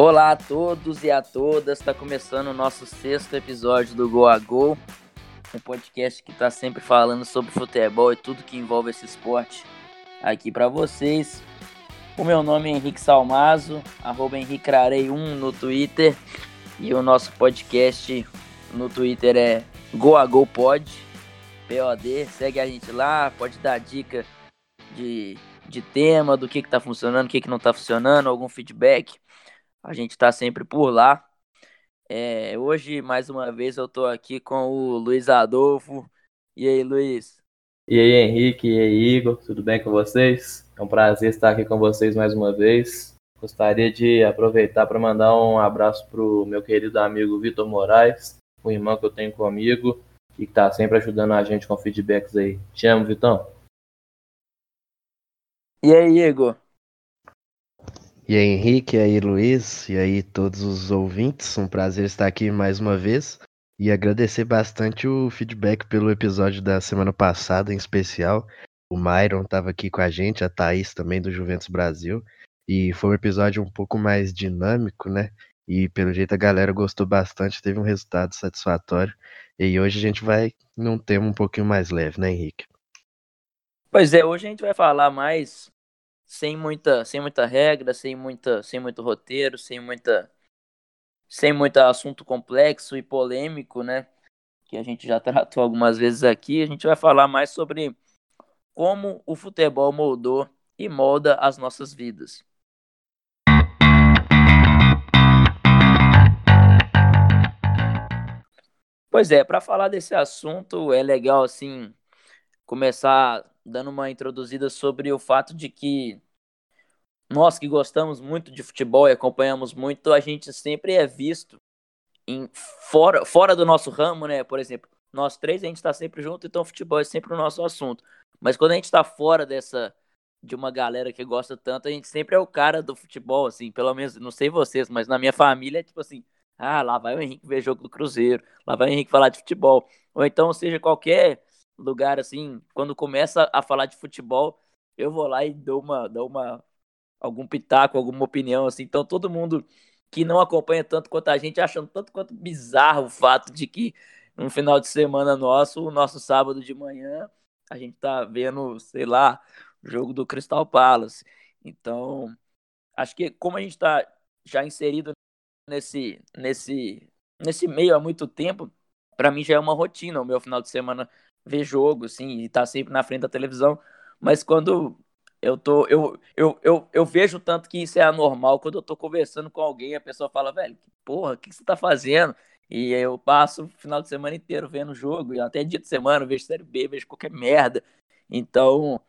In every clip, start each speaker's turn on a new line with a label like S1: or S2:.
S1: Olá a todos e a todas, está começando o nosso sexto episódio do Go a Go, um podcast que está sempre falando sobre futebol e tudo que envolve esse esporte aqui para vocês. O meu nome é Henrique Salmazo, arroba HenriqueRarei1 no Twitter e o nosso podcast no Twitter é GoAGoPod, POD, segue a gente lá, pode dar dica de, de tema, do que, que tá funcionando, o que, que não tá funcionando, algum feedback. A gente está sempre por lá. É, hoje, mais uma vez, eu estou aqui com o Luiz Adolfo. E aí, Luiz?
S2: E aí, Henrique, e aí, Igor, tudo bem com vocês? É um prazer estar aqui com vocês mais uma vez. Gostaria de aproveitar para mandar um abraço para o meu querido amigo Vitor Moraes, o irmão que eu tenho comigo e que está sempre ajudando a gente com feedbacks aí. Te amo, Vitão.
S1: E aí, Igor?
S3: E aí, Henrique, e aí, Luiz, e aí, todos os ouvintes, um prazer estar aqui mais uma vez e agradecer bastante o feedback pelo episódio da semana passada, em especial. O Myron estava aqui com a gente, a Thaís também do Juventus Brasil, e foi um episódio um pouco mais dinâmico, né? E pelo jeito a galera gostou bastante, teve um resultado satisfatório. E hoje a gente vai num tema um pouquinho mais leve, né, Henrique?
S1: Pois é, hoje a gente vai falar mais sem muita, sem muita regra, sem muita, sem muito roteiro, sem muita, sem muito assunto complexo e polêmico, né? Que a gente já tratou algumas vezes aqui. A gente vai falar mais sobre como o futebol moldou e molda as nossas vidas. Pois é, para falar desse assunto é legal assim começar dando uma introduzida sobre o fato de que nós que gostamos muito de futebol e acompanhamos muito, a gente sempre é visto em fora, fora do nosso ramo, né? Por exemplo, nós três a gente está sempre junto, então futebol é sempre o nosso assunto. Mas quando a gente está fora dessa de uma galera que gosta tanto, a gente sempre é o cara do futebol, assim, pelo menos, não sei vocês, mas na minha família é tipo assim, ah, lá vai o Henrique ver jogo do Cruzeiro, lá vai o Henrique falar de futebol. Ou então, seja, qualquer lugar assim, quando começa a falar de futebol, eu vou lá e dou uma, dou uma algum pitaco, alguma opinião assim. Então todo mundo que não acompanha tanto quanto a gente achando tanto quanto bizarro o fato de que no final de semana nosso, o nosso sábado de manhã, a gente tá vendo, sei lá, o jogo do Crystal Palace. Então, acho que como a gente está já inserido nesse nesse nesse meio há muito tempo, para mim já é uma rotina o meu final de semana ver jogo, assim, e tá sempre na frente da televisão. Mas quando eu tô. Eu, eu, eu, eu vejo tanto que isso é anormal quando eu tô conversando com alguém, a pessoa fala, velho, porra, o que, que você tá fazendo? E eu passo o final de semana inteiro vendo jogo, e até dia de semana, vejo série B, vejo qualquer merda. Então,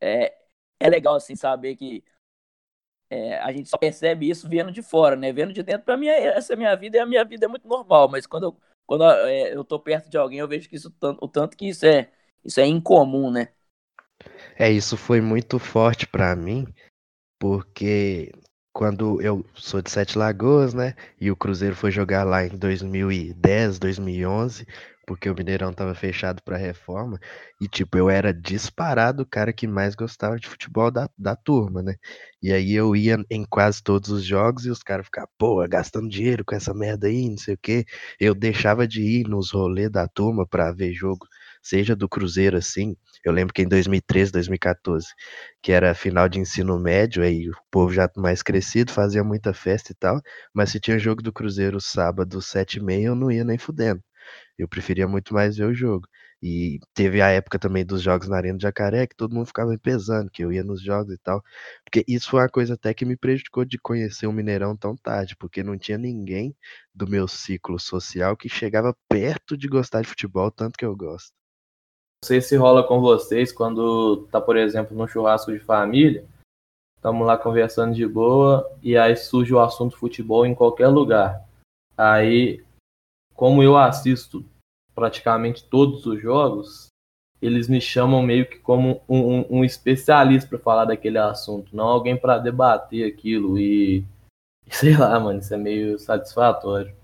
S1: é, é legal, assim, saber que é, a gente só percebe isso vendo de fora, né? Vendo de dentro, pra mim, essa é a minha vida, e a minha vida é muito normal, mas quando eu quando é, eu tô perto de alguém, eu vejo que isso o tanto que isso é isso é incomum, né?
S3: É, isso foi muito forte para mim, porque quando eu sou de Sete Lagoas, né? E o Cruzeiro foi jogar lá em 2010, 2011, porque o Mineirão tava fechado para reforma. E, tipo, eu era disparado o cara que mais gostava de futebol da, da turma, né? E aí eu ia em quase todos os jogos e os caras ficavam, pô, gastando dinheiro com essa merda aí, não sei o quê. Eu deixava de ir nos rolês da turma pra ver jogo, seja do Cruzeiro assim. Eu lembro que em 2013, 2014, que era final de ensino médio, aí o povo já mais crescido, fazia muita festa e tal, mas se tinha jogo do Cruzeiro sábado, sete e meia, eu não ia nem fudendo. Eu preferia muito mais ver o jogo. E teve a época também dos jogos na Arena de Jacaré, que todo mundo ficava me pesando, que eu ia nos jogos e tal. Porque isso foi uma coisa até que me prejudicou de conhecer o Mineirão tão tarde, porque não tinha ninguém do meu ciclo social que chegava perto de gostar de futebol tanto que eu gosto.
S2: Não sei se rola com vocês quando tá, por exemplo, num churrasco de família, estamos lá conversando de boa e aí surge o assunto futebol em qualquer lugar. Aí, como eu assisto praticamente todos os jogos, eles me chamam meio que como um, um, um especialista para falar daquele assunto, não alguém para debater aquilo e sei lá, mano, isso é meio satisfatório.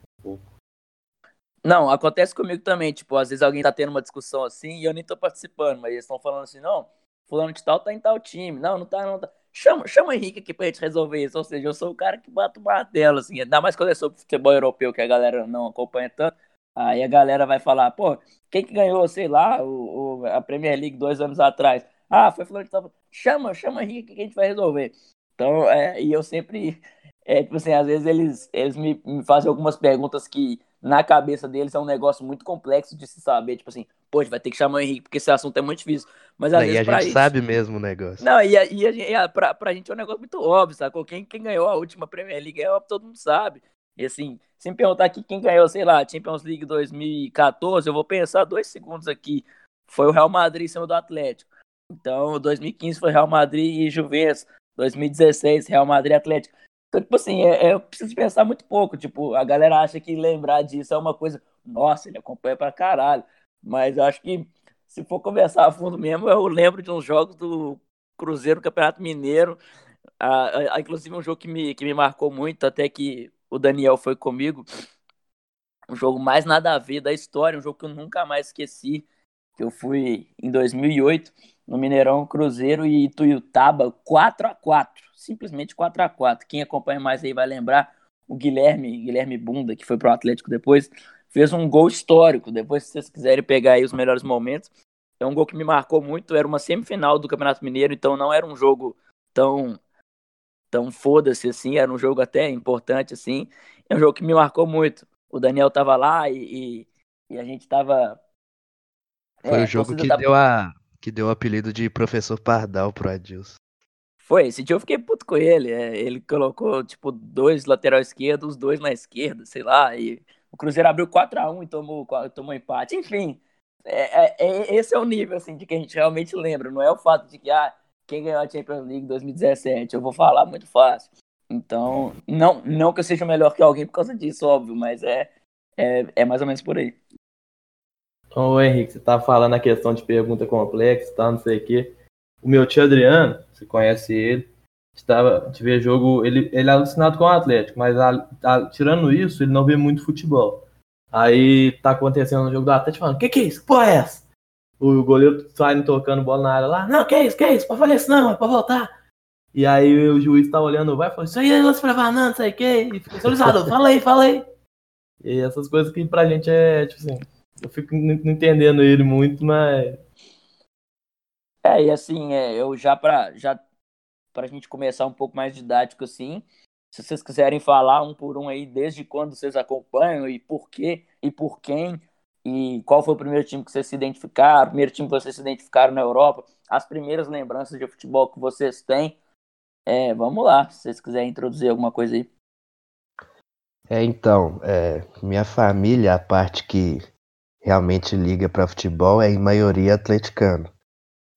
S1: Não, acontece comigo também. Tipo, às vezes alguém tá tendo uma discussão assim e eu nem tô participando, mas eles estão falando assim, não, fulano de tal tá em tal time. Não, não tá, não tá. Chama, chama o Henrique aqui pra gente resolver isso. Ou seja, eu sou o cara que bate o martelo, assim, ainda mais quando é sobre futebol europeu, que a galera não acompanha tanto. Aí a galera vai falar, pô, quem que ganhou, sei lá, o, o a Premier League dois anos atrás? Ah, foi tava. Chama, chama o Henrique que a gente vai resolver. Então, é, e eu sempre. É, tipo assim, às vezes eles, eles me, me fazem algumas perguntas que na cabeça deles é um negócio muito complexo de se saber. Tipo assim, pô, vai ter que chamar o Henrique porque esse assunto é muito difícil. Mas às
S3: Não,
S1: vezes
S3: e a gente
S1: isso-
S3: sabe mesmo o negócio.
S1: Não, e, a, e, a, gente- e a, pra, pra gente é um negócio muito óbvio, sacou? Quem, quem ganhou a última Premier League é óbvio, todo mundo sabe. E assim, se me perguntar aqui quem ganhou, sei lá, Champions League 2014, eu vou pensar dois segundos aqui. Foi o Real Madrid em cima do Atlético. Então, 2015 foi Real Madrid e Juventus. 2016, Real Madrid e Atlético. Então, tipo assim, é, é, eu preciso pensar muito pouco. Tipo, a galera acha que lembrar disso é uma coisa. Nossa, ele acompanha pra caralho. Mas eu acho que se for conversar a fundo mesmo, eu lembro de uns jogos do Cruzeiro, Campeonato Mineiro. Ah, ah, inclusive um jogo que me, que me marcou muito, até que o Daniel foi comigo. O jogo mais nada a ver da história, um jogo que eu nunca mais esqueci. Que eu fui em 2008 no Mineirão Cruzeiro e Ituiutaba 4 a 4 simplesmente 4 a 4 Quem acompanha mais aí vai lembrar o Guilherme, Guilherme Bunda, que foi pro Atlético depois, fez um gol histórico. Depois, se vocês quiserem pegar aí os melhores momentos, é um gol que me marcou muito. Era uma semifinal do Campeonato Mineiro, então não era um jogo tão tão foda-se assim, era um jogo até importante assim. É um jogo que me marcou muito. O Daniel tava lá e, e, e a gente tava
S3: Foi
S1: é,
S3: o jogo que
S1: da-
S3: deu, a, que deu o apelido de professor Pardal pro Adilson.
S1: Foi, esse dia eu fiquei puto com ele. é, ele colocou, tipo, dois lateral esquerdo, os dois na esquerda, sei lá. E o Cruzeiro abriu 4x1 e tomou, tomou empate. Enfim, é, é- é- esse é o nível, assim, de que a gente realmente lembra. Não é o fato de que, ah, quem ganhou a Champions League 2017? Eu vou falar muito fácil. Então, não, não que eu seja melhor que alguém por causa disso, óbvio, mas é, é, é mais ou menos por aí.
S2: Ô Henrique, você tá falando a questão de pergunta complexa, tá, não sei o quê. O meu tio Adriano, você conhece ele, estava de ver jogo, ele, ele é alucinado com o Atlético, mas a- a- tirando isso, ele não vê muito futebol. Aí tá acontecendo no jogo do Atlético falando, que que é isso? Que porra é essa? O goleiro saindo tocando bola na área lá, não, que é isso, que é isso? Pode fazer isso não, é pra voltar. E aí o juiz tá olhando, vai, falou, isso aí é lance pra não sei o quê. E fica, solicitador, fala aí, fala aí. E essas coisas que pra gente é, tipo assim, eu fico não entendendo ele muito, mas.
S1: É, e assim, é, eu já para já pra gente começar um pouco mais didático assim, se vocês quiserem falar um por um aí, desde quando vocês acompanham e por quê e por quem e qual foi o primeiro time que vocês se identificaram, o primeiro time que vocês se identificaram na Europa, as primeiras lembranças de futebol que vocês têm, é, vamos lá, se vocês quiserem introduzir alguma coisa aí.
S3: É, então, é, minha família, a parte que realmente liga pra futebol é em maioria atleticano.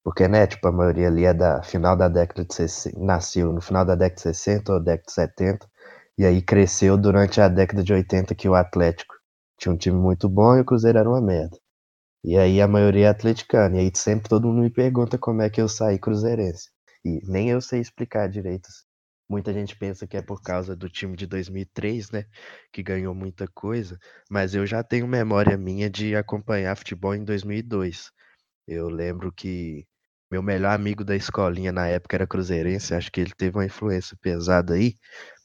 S3: Porque, né, tipo, a maioria ali é da final da década de 60, nasceu no final da década de 60 ou década de 70, e aí cresceu durante a década de 80 que o Atlético tinha um time muito bom e o Cruzeiro era uma merda. E aí a maioria é atleticana, e aí sempre todo mundo me pergunta como é que eu saí cruzeirense. E nem eu sei explicar direito. Muita gente pensa que é por causa do time de 2003, né, que ganhou muita coisa, mas eu já tenho memória minha de acompanhar futebol em 2002. Eu lembro que meu melhor amigo da escolinha na época era cruzeirense, acho que ele teve uma influência pesada aí.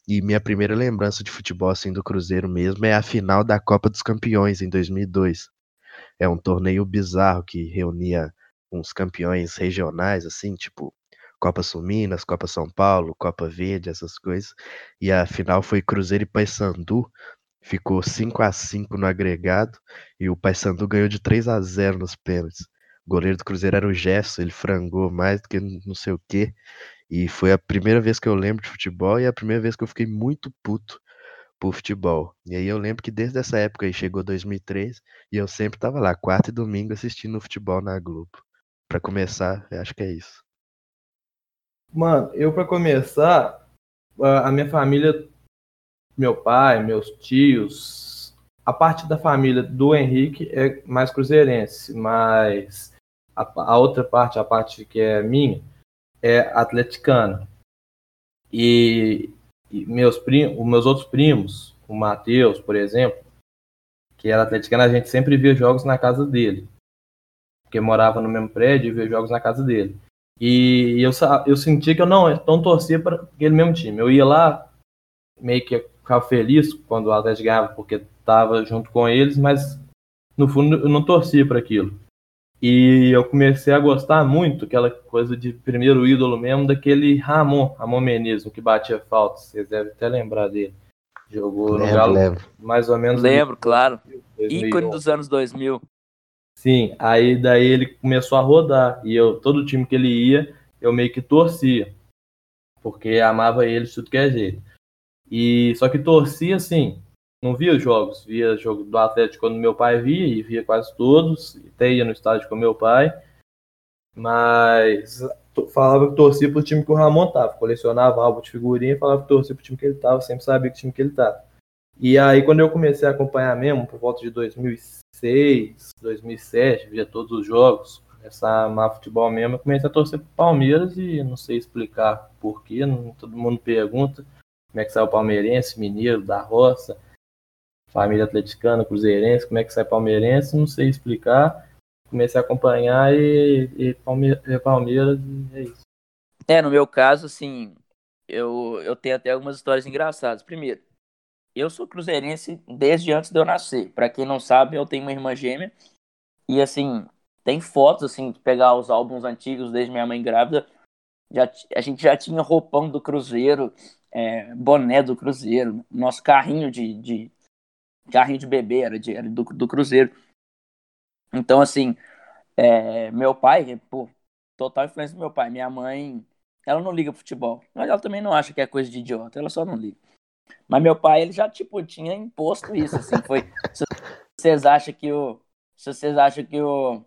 S3: E minha primeira lembrança de futebol assim do Cruzeiro mesmo é a final da Copa dos Campeões em 2002. É um torneio bizarro que reunia uns campeões regionais assim, tipo Copa Sul Minas, Copa São Paulo, Copa Verde, essas coisas. E a final foi Cruzeiro e Paysandu. Ficou 5 a 5 no agregado e o Paysandu ganhou de 3 a 0 nos pênaltis. O goleiro do Cruzeiro era o Gerson, ele frangou mais do que não sei o quê. E foi a primeira vez que eu lembro de futebol e a primeira vez que eu fiquei muito puto por futebol. E aí eu lembro que desde essa época aí chegou 2003 e eu sempre tava lá, quarta e domingo, assistindo futebol na Globo. Pra começar, acho que é isso.
S2: Mano, eu pra começar, a minha família, meu pai, meus tios, a parte da família do Henrique é mais cruzeirense, mas a, a outra parte, a parte que é minha, é atleticana. E, e meus primos, os meus outros primos, o Matheus, por exemplo, que era atleticano, a gente sempre via jogos na casa dele. Porque morava no mesmo prédio e via jogos na casa dele. E eu, eu senti que eu não, não torcia para aquele mesmo time. Eu ia lá, meio que ficava feliz quando o Atlético ganhava, porque estava junto com eles, mas no fundo eu não torcia para aquilo. E eu comecei a gostar muito, aquela coisa de primeiro ídolo mesmo, daquele Ramon, Ramon Menezes, que batia falta. Vocês devem até lembrar dele. Jogou lembro, no Galo
S3: lembro.
S2: mais ou menos.
S1: Lembro, claro. 2001. Ícone dos anos 2000.
S2: Sim, aí daí ele começou a rodar. E eu, todo time que ele ia, eu meio que torcia. Porque amava ele de tudo que é jeito. E só que torcia assim, não via jogos, via jogo do Atlético quando meu pai via, e via quase todos, até ia no estádio com meu pai, mas falava que torcia pro time que o Ramon tava, colecionava álbum de figurinha e falava que torcia pro time que ele tava, sempre sabia que time que ele tava. E aí quando eu comecei a acompanhar mesmo, por volta de 2006, 2007, via todos os jogos, começar a amar futebol mesmo, eu comecei a torcer pro Palmeiras e não sei explicar porquê, todo mundo pergunta como é que sai o palmeirense, mineiro, da roça, família atleticana, cruzeirense, como é que sai palmeirense, não sei explicar. Comecei a acompanhar e, e Palmeiras, e é isso.
S1: É, no meu caso, assim, eu, eu tenho até algumas histórias engraçadas. Primeiro, eu sou cruzeirense desde antes de eu nascer. Para quem não sabe, eu tenho uma irmã gêmea. E, assim, tem fotos, assim, de pegar os álbuns antigos desde minha mãe grávida. Já, a gente já tinha roupão do Cruzeiro, é, boné do Cruzeiro, nosso carrinho de, de, carrinho de bebê, era, de, era do, do Cruzeiro. Então, assim, é, meu pai, pô, total influência do meu pai. Minha mãe, ela não liga futebol, mas ela também não acha que é coisa de idiota, ela só não liga. Mas meu pai, ele já, tipo, tinha imposto isso, assim, foi... se vocês acham que o... Se vocês acham que o...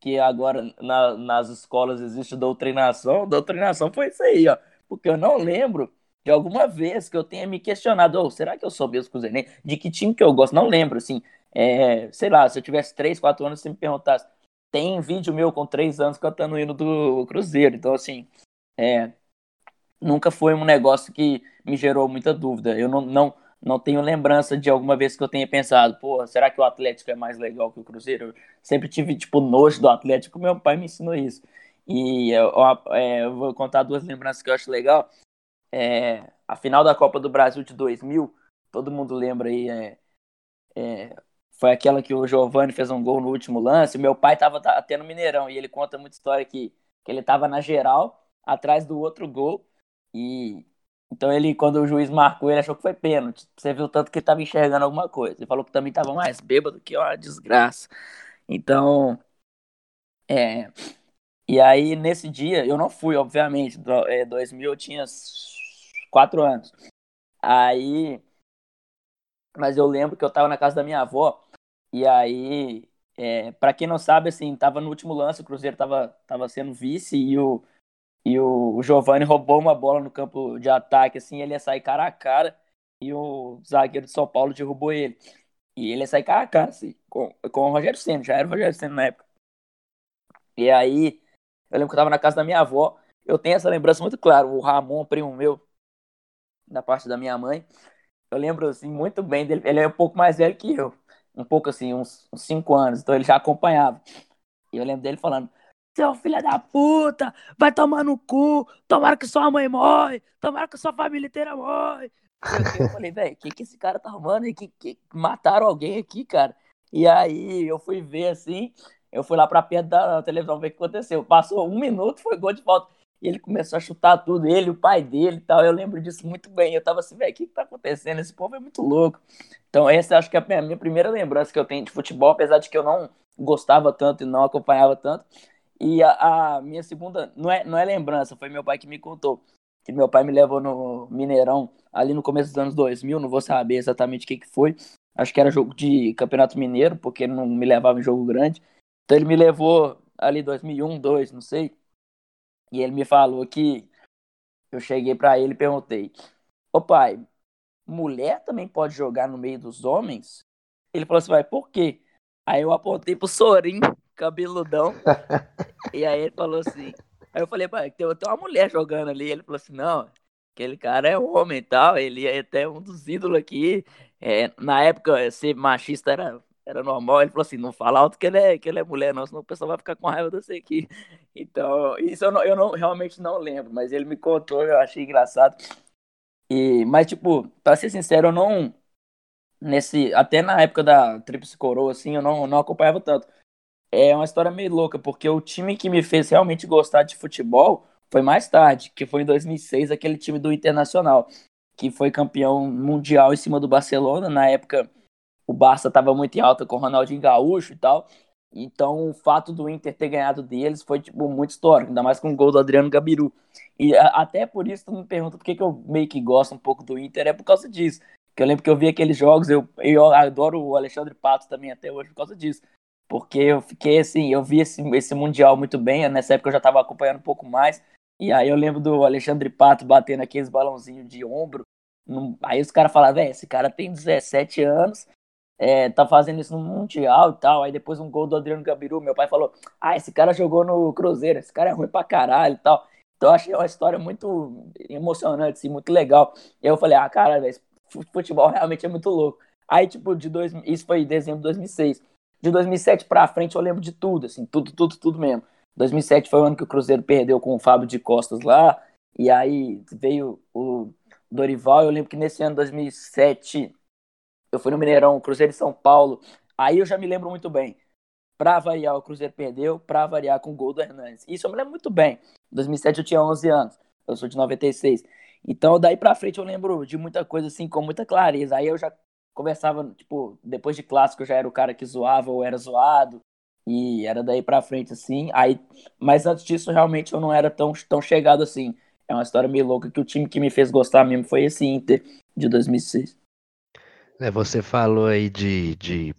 S1: Que agora na, nas escolas existe doutrinação, doutrinação foi isso aí, ó. Porque eu não lembro de alguma vez que eu tenha me questionado, oh, será que eu sou mesmo Cruzeirense? De que time que eu gosto? Não lembro, assim, é, sei lá, se eu tivesse 3, 4 anos, você me perguntasse, tem vídeo meu com 3 anos cantando o hino do Cruzeiro, então, assim, é, nunca foi um negócio que me gerou muita dúvida, eu não, não, não tenho lembrança de alguma vez que eu tenha pensado, pô, será que o Atlético é mais legal que o Cruzeiro? Eu sempre tive, tipo, nojo do Atlético, meu pai me ensinou isso. E eu, é, eu vou contar duas lembranças que eu acho legal é, a final da Copa do Brasil de 2000, todo mundo lembra aí, é, é, foi aquela que o Giovani fez um gol no último lance. Meu pai estava até no Mineirão e ele conta muita história que, que ele estava na geral, atrás do outro gol. E então ele, quando o juiz marcou, ele achou que foi pênalti. Você viu tanto que ele estava enxergando alguma coisa. Ele falou que também estava mais bêbado que uma desgraça. Então, é. E aí, nesse dia, eu não fui, obviamente. Do, é, 2000 eu tinha quatro anos. Aí. Mas eu lembro que eu tava na casa da minha avó. E aí. É, para quem não sabe, assim, tava no último lance, o Cruzeiro tava, tava sendo vice e o, e o, o Giovanni roubou uma bola no campo de ataque, assim, ele ia sair cara a cara e o zagueiro de São Paulo derrubou ele. E ele ia sair cara a cara, assim, com, com o Rogério Senna, já era o Rogério Senna na época. E aí, eu lembro que eu tava na casa da minha avó, eu tenho essa lembrança muito clara, o Ramon, primo meu, da parte da minha mãe. Eu lembro assim muito bem dele. Ele é um pouco mais velho que eu, um pouco assim, uns 5 anos, então ele já acompanhava. E eu lembro dele falando: Seu filho da puta, vai tomar no cu, tomara que sua mãe morre, tomara que sua família inteira morre. Eu, falei, velho, o que, que esse cara tá arrumando? Que, que mataram alguém aqui, cara. E aí eu fui ver assim, eu fui lá pra perto da televisão ver o que aconteceu. Passou um minuto, foi gol de volta. E ele começou a chutar tudo, ele, o pai dele e tal. Eu lembro disso muito bem. Eu tava assim, velho, o que, que tá acontecendo? Esse povo é muito louco. Então, essa acho que é a minha primeira lembrança que eu tenho de futebol, apesar de que eu não gostava tanto e não acompanhava tanto. E a, a minha segunda, não é, não é lembrança, foi meu pai que me contou. Que meu pai me levou no Mineirão ali no começo dos anos 2000, não vou saber exatamente o que, que foi. Acho que era jogo de Campeonato Mineiro, porque ele não me levava em jogo grande. Então ele me levou ali 2001, 2002, não sei. E ele me falou que eu cheguei para ele e perguntei: Ô pai, mulher também pode jogar no meio dos homens? Ele falou assim: vai, por quê? Aí eu apontei pro Sorim, cabeludão. e aí ele falou assim: Aí eu falei, pai, tem, uma mulher jogando ali. Ele falou assim: não, aquele cara é homem e tal. Ele é até um dos ídolos aqui. É, na época, ser machista era era normal. Ele falou assim: não fala alto que ele é, que ele é mulher, não, senão o pessoal vai ficar com raiva de você aqui. Então, isso eu, não, eu não, realmente não lembro, mas ele me contou, eu achei engraçado. E, mas, tipo, pra ser sincero, eu não. Nesse, até na época da Tríplice Coroa, assim, eu não, não acompanhava tanto. É uma história meio louca, porque o time que me fez realmente gostar de futebol foi mais tarde, que foi em 2006, aquele time do Internacional, que foi campeão mundial em cima do Barcelona. Na época, o Barça estava muito em alta com o Ronaldinho Gaúcho e tal. Então, o fato do Inter ter ganhado deles foi tipo, muito histórico, ainda mais com o gol do Adriano Gabiru. E a, até por isso tu me pergunta por que, que eu meio que gosto um pouco do Inter, é por causa disso. Que eu lembro que eu vi aqueles jogos, eu, eu adoro o Alexandre Pato também até hoje por causa disso. Porque eu fiquei assim, eu vi esse, esse Mundial muito bem, nessa época eu já estava acompanhando um pouco mais. E aí eu lembro do Alexandre Pato batendo aqueles balãozinhos de ombro. Aí os caras falavam, velho, esse cara tem 17 anos é, tá fazendo isso no Mundial e tal. Aí depois um gol do Adriano Gabiru, meu pai falou: Ah, esse cara jogou no Cruzeiro, esse cara é ruim pra caralho e tal. Então eu achei uma história muito emocionante, assim, muito legal. E aí eu falei: Ah, cara, véio, futebol realmente é muito louco. Aí, tipo, de dois, isso foi em dezembro de 2006. De 2007 pra frente eu lembro de tudo, assim, tudo, tudo, tudo mesmo. 2007 foi o ano que o Cruzeiro perdeu com o Fábio de Costas lá. E aí veio o Dorival. Eu lembro que nesse ano, 2007, eu fui no Mineirão, Cruzeiro de São Paulo. Aí eu já me lembro muito bem. Pra variar, o Cruzeiro perdeu. Pra variar, com o gol do Hernandes. Isso eu me lembro muito bem. Em 2007 eu tinha 11 anos. Eu sou de 96. Então, daí pra frente eu lembro de muita coisa assim, com muita clareza. Aí eu já conversava, tipo, depois de clássico eu já era o cara que zoava ou era zoado. E era daí pra frente, assim. Aí, mas antes disso, realmente eu não era tão, tão chegado assim. É uma história meio louca que o time que me fez gostar mesmo foi esse Inter de 2006.
S3: É, você falou aí de, de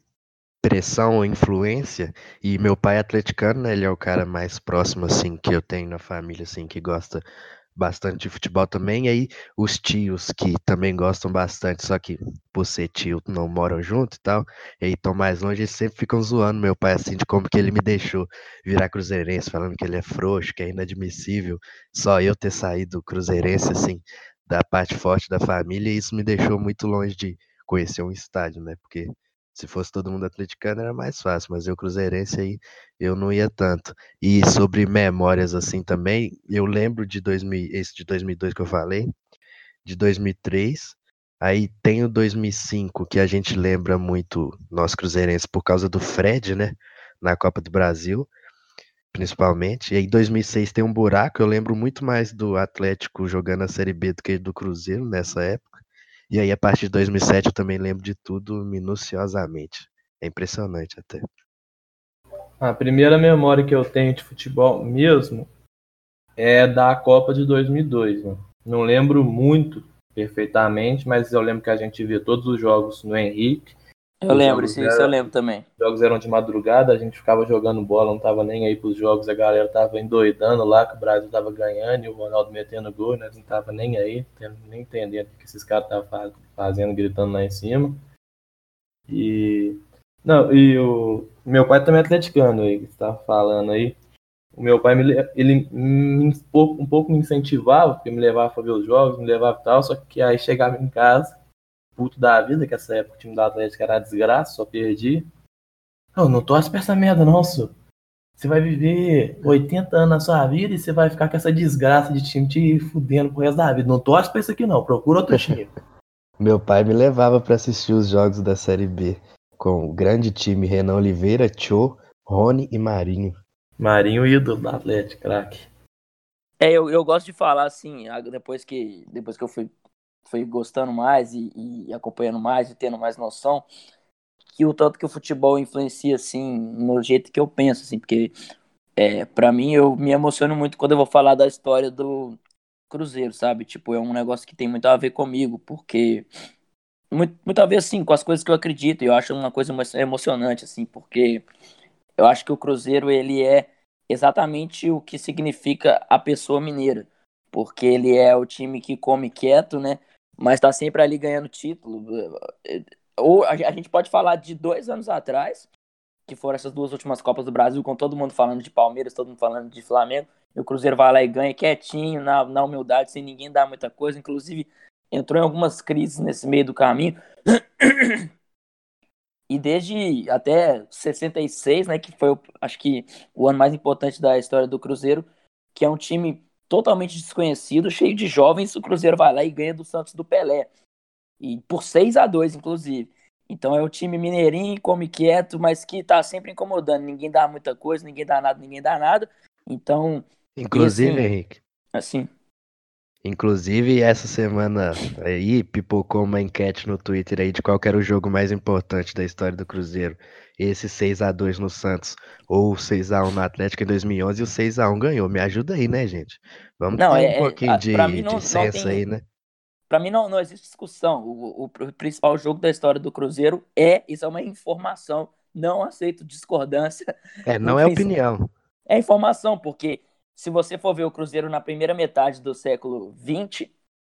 S3: pressão ou influência, e meu pai é atleticano, né? Ele é o cara mais próximo, assim, que eu tenho na família, assim, que gosta bastante de futebol também. E aí, os tios que também gostam bastante, só que por ser tio não moram junto e tal, e aí estão mais longe, eles sempre ficam zoando meu pai, assim, de como que ele me deixou virar cruzeirense, falando que ele é frouxo, que é inadmissível só eu ter saído cruzeirense, assim, da parte forte da família, e isso me deixou muito longe de conhecer um estádio, né? Porque se fosse todo mundo atleticano era mais fácil, mas eu cruzeirense aí eu não ia tanto. E sobre memórias assim também, eu lembro de 2000, esse de 2002 que eu falei, de 2003, aí tem o 2005 que a gente lembra muito nós cruzeirenses por causa do Fred, né, na Copa do Brasil, principalmente. E aí 2006 tem um buraco, eu lembro muito mais do Atlético jogando a Série B do que do Cruzeiro nessa época. E aí, a partir de 2007, eu também lembro de tudo minuciosamente. É impressionante até.
S2: A primeira memória que eu tenho de futebol mesmo é da Copa de 2002. Né? Não lembro muito perfeitamente, mas eu lembro que a gente via todos os jogos no Henrique.
S1: Eu lembro, sim, isso eu lembro também.
S2: Os jogos eram de madrugada, a gente ficava jogando bola, não tava nem aí pros jogos, a galera tava endoidando lá, que o Brasil tava ganhando e o Ronaldo metendo gol, né? Não tava nem aí, nem entendendo o que esses caras estavam fazendo, gritando lá em cima. E. Não, e o meu pai também é atleticano aí, que você tava falando aí. O meu pai, me, ele me, um pouco me incentivava, porque me levava para ver os jogos, me levava e tal, só que aí chegava em casa, puto da vida, que essa época o time do Atlético era desgraça, só perdi. Não, não torce pra essa merda, não, senhor. Você vai viver 80 anos na sua vida e você vai ficar com essa desgraça de time te fudendo pro resto da vida. Não torce pra isso aqui, não. Procura outro time.
S3: Meu pai me levava para assistir os jogos da Série B com o grande time Renan Oliveira, Cho, Rony e Marinho.
S2: Marinho, ídolo do Atlético, craque.
S1: É, eu, eu gosto de falar assim, depois que, depois que eu fui foi gostando mais e, e, acompanhando mais e tendo mais noção que o tanto que o futebol influencia assim no jeito que eu penso assim porque é, para mim eu me emociono muito quando eu vou falar da história do Cruzeiro sabe tipo é um negócio que tem muito a ver comigo porque muito, muito a ver assim com as coisas que eu acredito e eu acho uma coisa emocionante assim porque eu acho que o Cruzeiro ele é exatamente o que significa a pessoa mineira porque ele é o time que come quieto, né? Mas está sempre ali ganhando título. Ou a gente pode falar de dois anos atrás, que foram essas duas últimas Copas do Brasil, com todo mundo falando de Palmeiras, todo mundo falando de Flamengo, e o Cruzeiro vai lá e ganha quietinho, na, na humildade, sem ninguém dar muita coisa, inclusive entrou em algumas crises nesse meio do caminho. e desde até 66, né, que foi, acho que, o ano mais importante da história do Cruzeiro, que é um time totalmente desconhecido, cheio de jovens, o Cruzeiro vai lá e ganha do Santos do Pelé. E por 6 a 2 inclusive. Então é o time mineirinho, come quieto, mas que tá sempre incomodando. Ninguém dá muita coisa, ninguém dá nada, ninguém dá nada. Então.
S3: Inclusive, assim, Henrique.
S1: Assim.
S3: Inclusive, essa semana aí pipocou uma enquete no Twitter aí de qual era o jogo mais importante da história do Cruzeiro. Esse 6 a 2 no Santos ou 6 a 1 no Atlético em 2011 e o 6 a 1 ganhou. Me ajuda aí, né, gente? Vamos não, ter é, um é, pouquinho de, não, de senso aí, né?
S1: Para mim não, não existe discussão. O, o, o, principal jogo da história do Cruzeiro é, isso é uma informação. Não aceito discordância.
S3: É, não é opinião.
S1: É informação, porque se você for ver o Cruzeiro na primeira metade do século XX,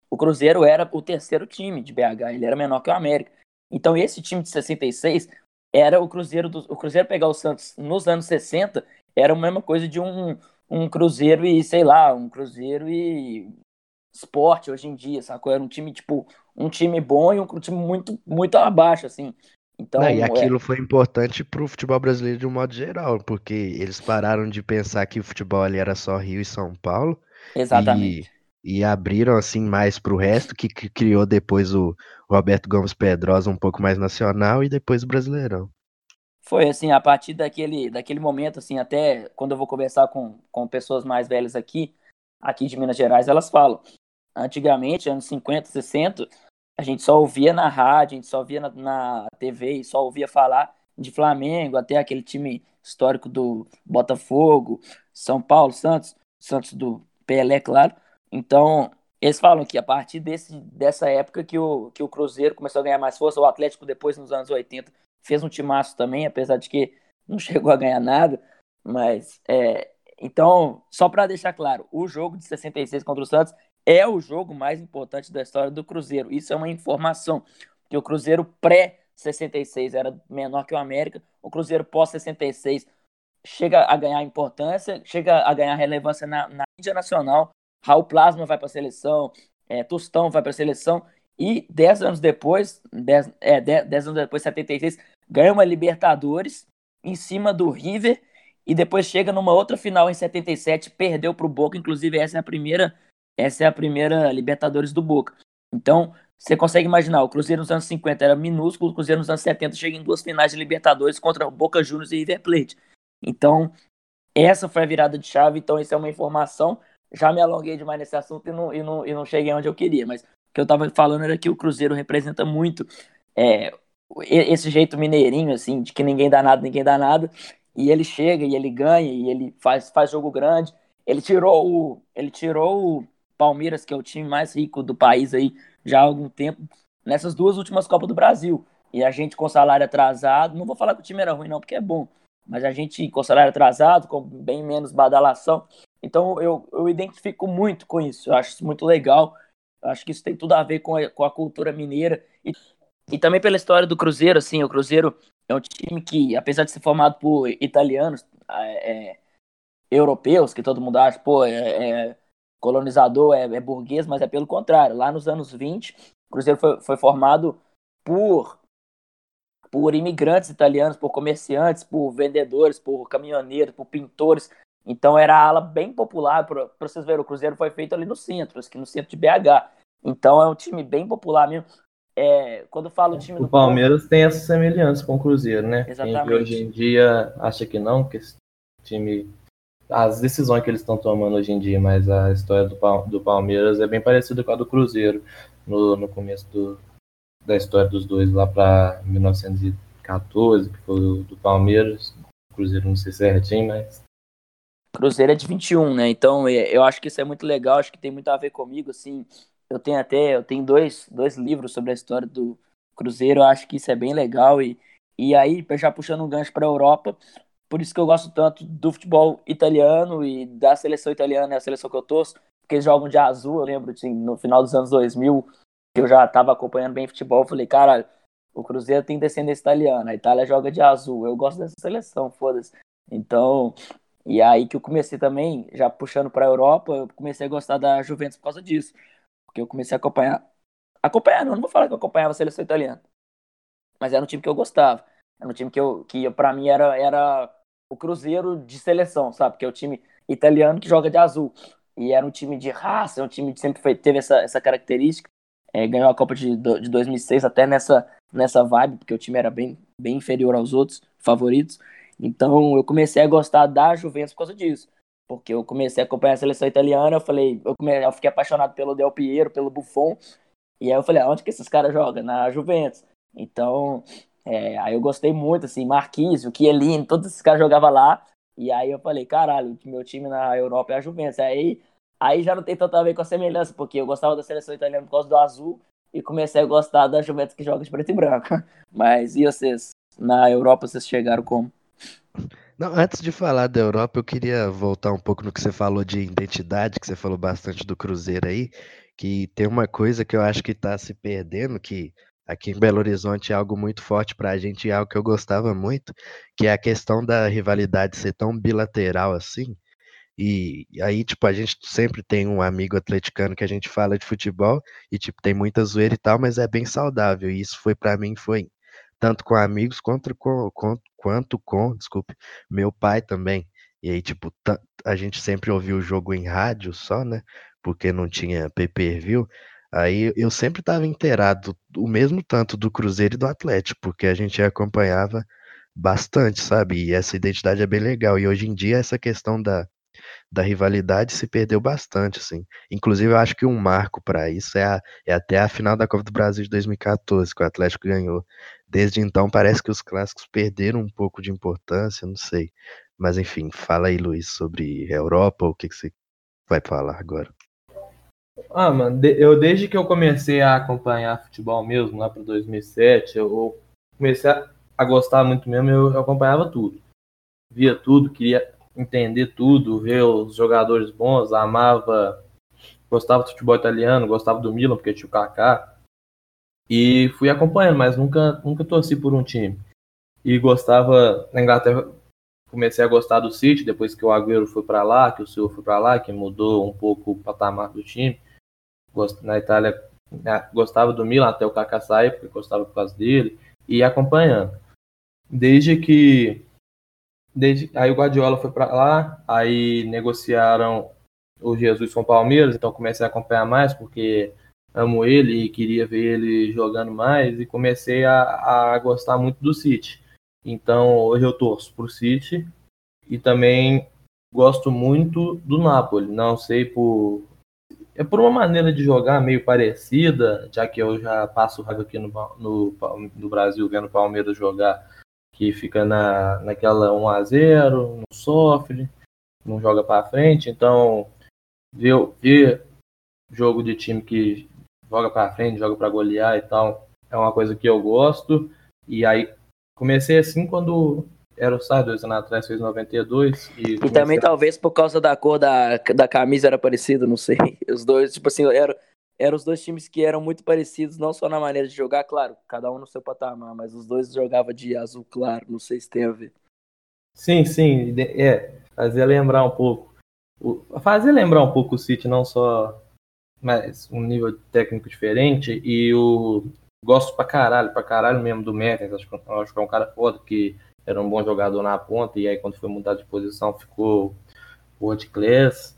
S1: o Cruzeiro era o terceiro time de BH, ele era menor que o América. Então esse time de 66 era o Cruzeiro do, o Cruzeiro pegar o Santos nos anos 60 era a mesma coisa de um, um Cruzeiro e sei lá, um Cruzeiro e esporte hoje em dia, sacou? Era um time tipo um time bom e um time muito muito abaixo assim. Então,
S3: Não, e é aquilo é... foi importante para o futebol brasileiro de um modo geral, porque eles pararam de pensar que o futebol ali era só Rio e São Paulo.
S1: Exatamente.
S3: E, e abriram assim mais para o resto, que, que, criou depois o Roberto Gomes Pedrosa um pouco mais nacional e depois o Brasileirão.
S1: Foi assim, a partir daquele, daquele momento, assim, até quando eu vou conversar com, com pessoas mais velhas aqui, aqui de Minas Gerais, elas falam. Antigamente, anos 50, 60, a gente só ouvia na rádio, a gente só via na, na TV e só ouvia falar de Flamengo, até aquele time histórico do Botafogo, São Paulo, Santos, Santos do Pelé, claro. Então, eles falam que a partir desse, dessa época que o, que o Cruzeiro começou a ganhar mais força, o Atlético depois, nos anos 80, fez um timaço também, apesar de que não chegou a ganhar nada, mas é, então, só para deixar claro, o jogo de 66 contra o Santos é o jogo mais importante da história do Cruzeiro. Isso é uma informação, que o Cruzeiro pré-66 era menor que o América, o Cruzeiro pós-66 chega a ganhar importância, chega a ganhar relevância na, na mídia nacional. Raul Plasma vai para a seleção, é, Tostão vai para a seleção, e 10 anos depois, 10, é, 10, 10 anos depois, 76, ganha uma Libertadores em cima do River, e depois chega numa outra final em 77, perdeu para o Boca, inclusive essa é a primeira essa é a primeira Libertadores do Boca. Então, você consegue imaginar, o Cruzeiro nos anos 50 era minúsculo, o Cruzeiro nos anos 70 chega em duas finais de Libertadores contra o Boca Juniors e River Plate. Então, essa foi a virada de chave, então isso é uma informação. Já me alonguei demais nesse assunto e não, e não, e não cheguei onde eu queria, mas o que eu estava falando era que o Cruzeiro representa muito é, esse jeito mineirinho, assim, de que ninguém dá nada, ninguém dá nada, e ele chega e ele ganha e ele faz, faz jogo grande. Ele tirou o, ele tirou o, Palmeiras, que é o time mais rico do país aí já há algum tempo, nessas duas últimas Copas do Brasil. E a gente com salário atrasado, não vou falar que o time era ruim não, porque é bom, mas a gente com salário atrasado, com bem menos badalação. Então eu, eu identifico muito com isso, eu acho isso muito legal. Eu acho que isso tem tudo a ver com a, com a cultura mineira e, e também pela história do Cruzeiro, assim, o Cruzeiro é um time que, apesar de ser formado por italianos, é, é, europeus, que todo mundo acha, pô, é, é colonizador é, é, burguês, mas é pelo contrário. Lá nos anos 20, o Cruzeiro foi, foi formado por, por imigrantes italianos, por comerciantes, por vendedores, por caminhoneiros, por pintores. Então era a ala bem popular. Para vocês verem, o Cruzeiro foi feito ali no centro, aqui no centro de BH. Então é um time bem popular mesmo. É, quando eu falo time
S2: o Palmeiras tem essa semelhança com o Cruzeiro, né?
S1: Exatamente.
S2: Quem hoje em dia acha que não, que esse time as decisões que eles estão tomando hoje em dia, mas a história do, do Palmeiras é bem parecida com a do Cruzeiro no, no começo do, da história dos dois, lá para 1914, que foi o do Palmeiras. Cruzeiro não sei certinho, mas.
S1: Cruzeiro é de 21, né? Então é, eu acho que isso é muito legal, acho que tem muito a ver comigo, assim. Eu tenho até, eu tenho dois, dois livros sobre a história do Cruzeiro, eu acho que isso é bem legal e, e aí, já puxando um gancho para a Europa, por isso que eu gosto tanto do futebol italiano e da seleção italiana, é a seleção que eu torço, porque eles jogam de azul. Eu lembro, assim, no final dos anos 2000, que eu já estava acompanhando bem futebol, eu falei, cara, o Cruzeiro tem descendência italiana, a Itália joga de azul. Eu gosto dessa seleção, foda-se. Então, e aí que eu comecei também, já puxando para a Europa, eu comecei a gostar da Juventus por causa disso. Porque eu comecei a acompanhar. Acompanhar, não, não vou falar que eu acompanhava a seleção italiana. Mas era um time que eu gostava. Era um time que, eu, que para mim era, era o Cruzeiro de seleção, sabe? Que é o time italiano que joga de azul. E era um time de raça, é um time que sempre foi, teve essa, essa característica. É, ganhou a Copa de, de 2006 até nessa, nessa vibe, porque o time era bem, bem inferior aos outros favoritos. Então eu comecei a gostar da Juventus por causa disso. Porque eu comecei a acompanhar a seleção italiana, eu falei, eu, eu fiquei apaixonado pelo Del Piero, pelo Buffon. E aí eu falei, onde que esses caras jogam? Na Juventus. Então, é, aí eu gostei muito, assim, Marquinhos, o Chiellini, todos esses caras jogavam lá. E aí eu falei, caralho, meu time na Europa é a Juventus. Aí, aí já não tem tanto a ver com a semelhança, porque eu gostava da seleção italiana por causa do azul e comecei a gostar da Juventus que joga de preto e branco. Mas e vocês? Na Europa vocês chegaram como?
S3: Não, antes de falar da Europa, eu queria voltar um pouco no que você falou de identidade, que você falou bastante do Cruzeiro aí, que tem uma coisa que eu acho que está se perdendo, que aqui em Belo Horizonte é algo muito forte para a gente é algo que eu gostava muito, que é a questão da rivalidade ser tão bilateral assim. E, aí, tipo, a gente sempre tem um amigo atleticano que a gente fala de futebol e, tipo, tem muita zoeira e tal, mas é bem saudável. E isso foi, para mim, foi tanto com amigos quanto com, com, quanto com, desculpe, meu pai também. E aí, tipo, a gente sempre ouvia o jogo em rádio só, né? Porque não tinha pay-per-view. Aí eu sempre estava inteirado, o mesmo tanto do Cruzeiro e do Atlético, porque a gente acompanhava bastante, sabe? E essa identidade é bem legal. E hoje em dia essa questão da, da rivalidade se perdeu bastante, assim. Inclusive, eu acho que um marco para isso é, a, é até a final da Copa do Brasil de 2014, que o Atlético ganhou. Desde então, parece que os clássicos perderam um pouco de importância, não sei. Mas, enfim, fala aí, Luiz, sobre Europa, o que, que você vai falar agora.
S2: Ah, mano, eu desde que eu comecei a acompanhar futebol mesmo, lá para 2007, eu comecei a, gostar muito mesmo, eu, eu, acompanhava tudo. Via tudo, queria entender tudo, ver os jogadores bons, amava, gostava do futebol italiano, gostava do Milan, porque tinha o Kaká. E fui acompanhando, mas nunca, nunca torci por um time. E gostava, na Inglaterra, comecei a gostar do City depois que o Agüero foi para lá, que o Silva foi para lá, que mudou um pouco o patamar do time. Na Itália gostava do Milan até o Kaká sair, porque gostava por causa dele e acompanhando. Desde que desde aí o Guardiola foi para lá, aí negociaram o Jesus com o Palmeiras, então comecei a acompanhar mais porque amo ele e queria ver ele jogando mais e comecei a, a gostar muito do City. Então hoje eu torço pro City e também gosto muito do Napoli. Não sei por é por uma maneira de jogar meio parecida, já que eu já passo raiva aqui no, no, no Brasil vendo o Palmeiras jogar, que fica na, naquela 1 a 0 não sofre, não joga para frente. Então, ver, ver jogo de time que joga para frente, joga para golear e tal, é uma coisa que eu gosto. E aí Comecei assim quando era o SAR, dois anos atrás, fez 92. E,
S1: e também talvez por causa da cor da, da camisa era parecido, não sei. Os dois, tipo assim, eram, eram os dois times que eram muito parecidos, não só na maneira de jogar, claro, cada um no seu patamar, mas os dois jogavam de azul claro, não sei se tem a ver.
S2: Sim, sim, é, fazia lembrar um pouco. Fazia lembrar um pouco o City, não só mas um nível técnico diferente e o Gosto pra caralho, pra caralho mesmo do Mertens. Acho, acho que é um cara foda, que era um bom jogador na ponta, e aí quando foi mudar de posição ficou world class.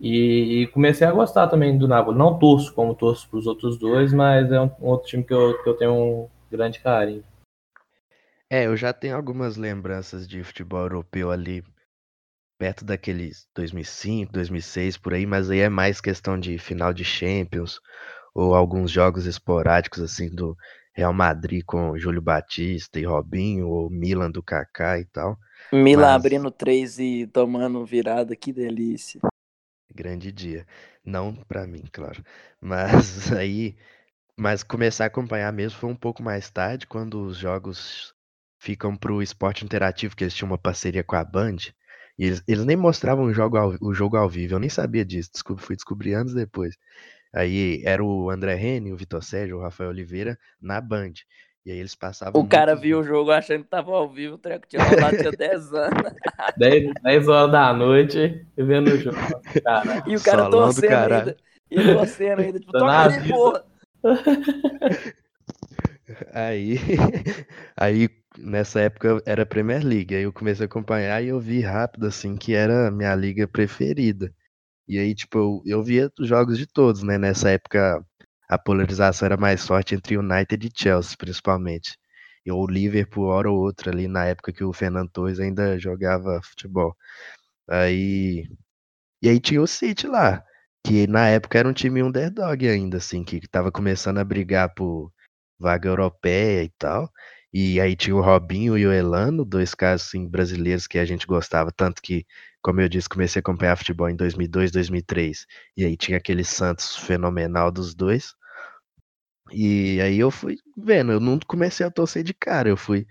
S2: E, e, comecei a gostar também do Napoli. Não torço como torço para os outros dois, mas é um, um, outro time que eu, que eu tenho um grande carinho.
S3: É, eu já tenho algumas lembranças de futebol europeu ali, perto daqueles 2005, 2006, por aí, mas aí é mais questão de final de Champions, ou alguns jogos esporádicos assim do Real Madrid com Júlio Batista e Robinho, ou Milan do Kaká e tal.
S1: Milan Mas... abrindo três e tomando virada, que delícia.
S3: Grande dia. Não para mim, claro. Mas aí, mas começar a acompanhar mesmo foi um pouco mais tarde, quando os jogos ficam pro esporte interativo, que eles tinham uma parceria com a Band. E eles, eles nem mostravam o jogo, ao, o jogo ao vivo, eu nem sabia disso, desculpa, fui descobrir anos depois. Aí era o André Rene, o Vitor Sérgio, o Rafael Oliveira na Band. E aí eles passavam.
S1: O cara viu o jogo achando que tava ao vivo, o treco tinha rolado tinha 10 anos.
S2: 10, 10 horas da noite vendo o jogo.
S1: Cara. E o cara torcendo ainda. E torcendo ainda, tipo, toca ali, porra.
S3: Aí, aí nessa época era Premier League, aí eu comecei a acompanhar e eu vi rápido assim que era a minha liga preferida. E aí, tipo, eu, eu via os jogos de todos, né? Nessa época a polarização era mais forte entre United e Chelsea, principalmente. E o Liverpool, hora ou outra, ali na época que o Fernando Torres ainda jogava futebol. Aí. E aí tinha o City lá, que na época era um time underdog ainda, assim, que tava começando a brigar por vaga europeia e tal. E aí tinha o Robinho e o Elano, dois caras assim, brasileiros que a gente gostava, tanto que, como eu disse, comecei a acompanhar futebol em 2002, 2003. E aí tinha aquele Santos fenomenal dos dois. E aí eu fui vendo, eu não comecei a torcer de cara, eu fui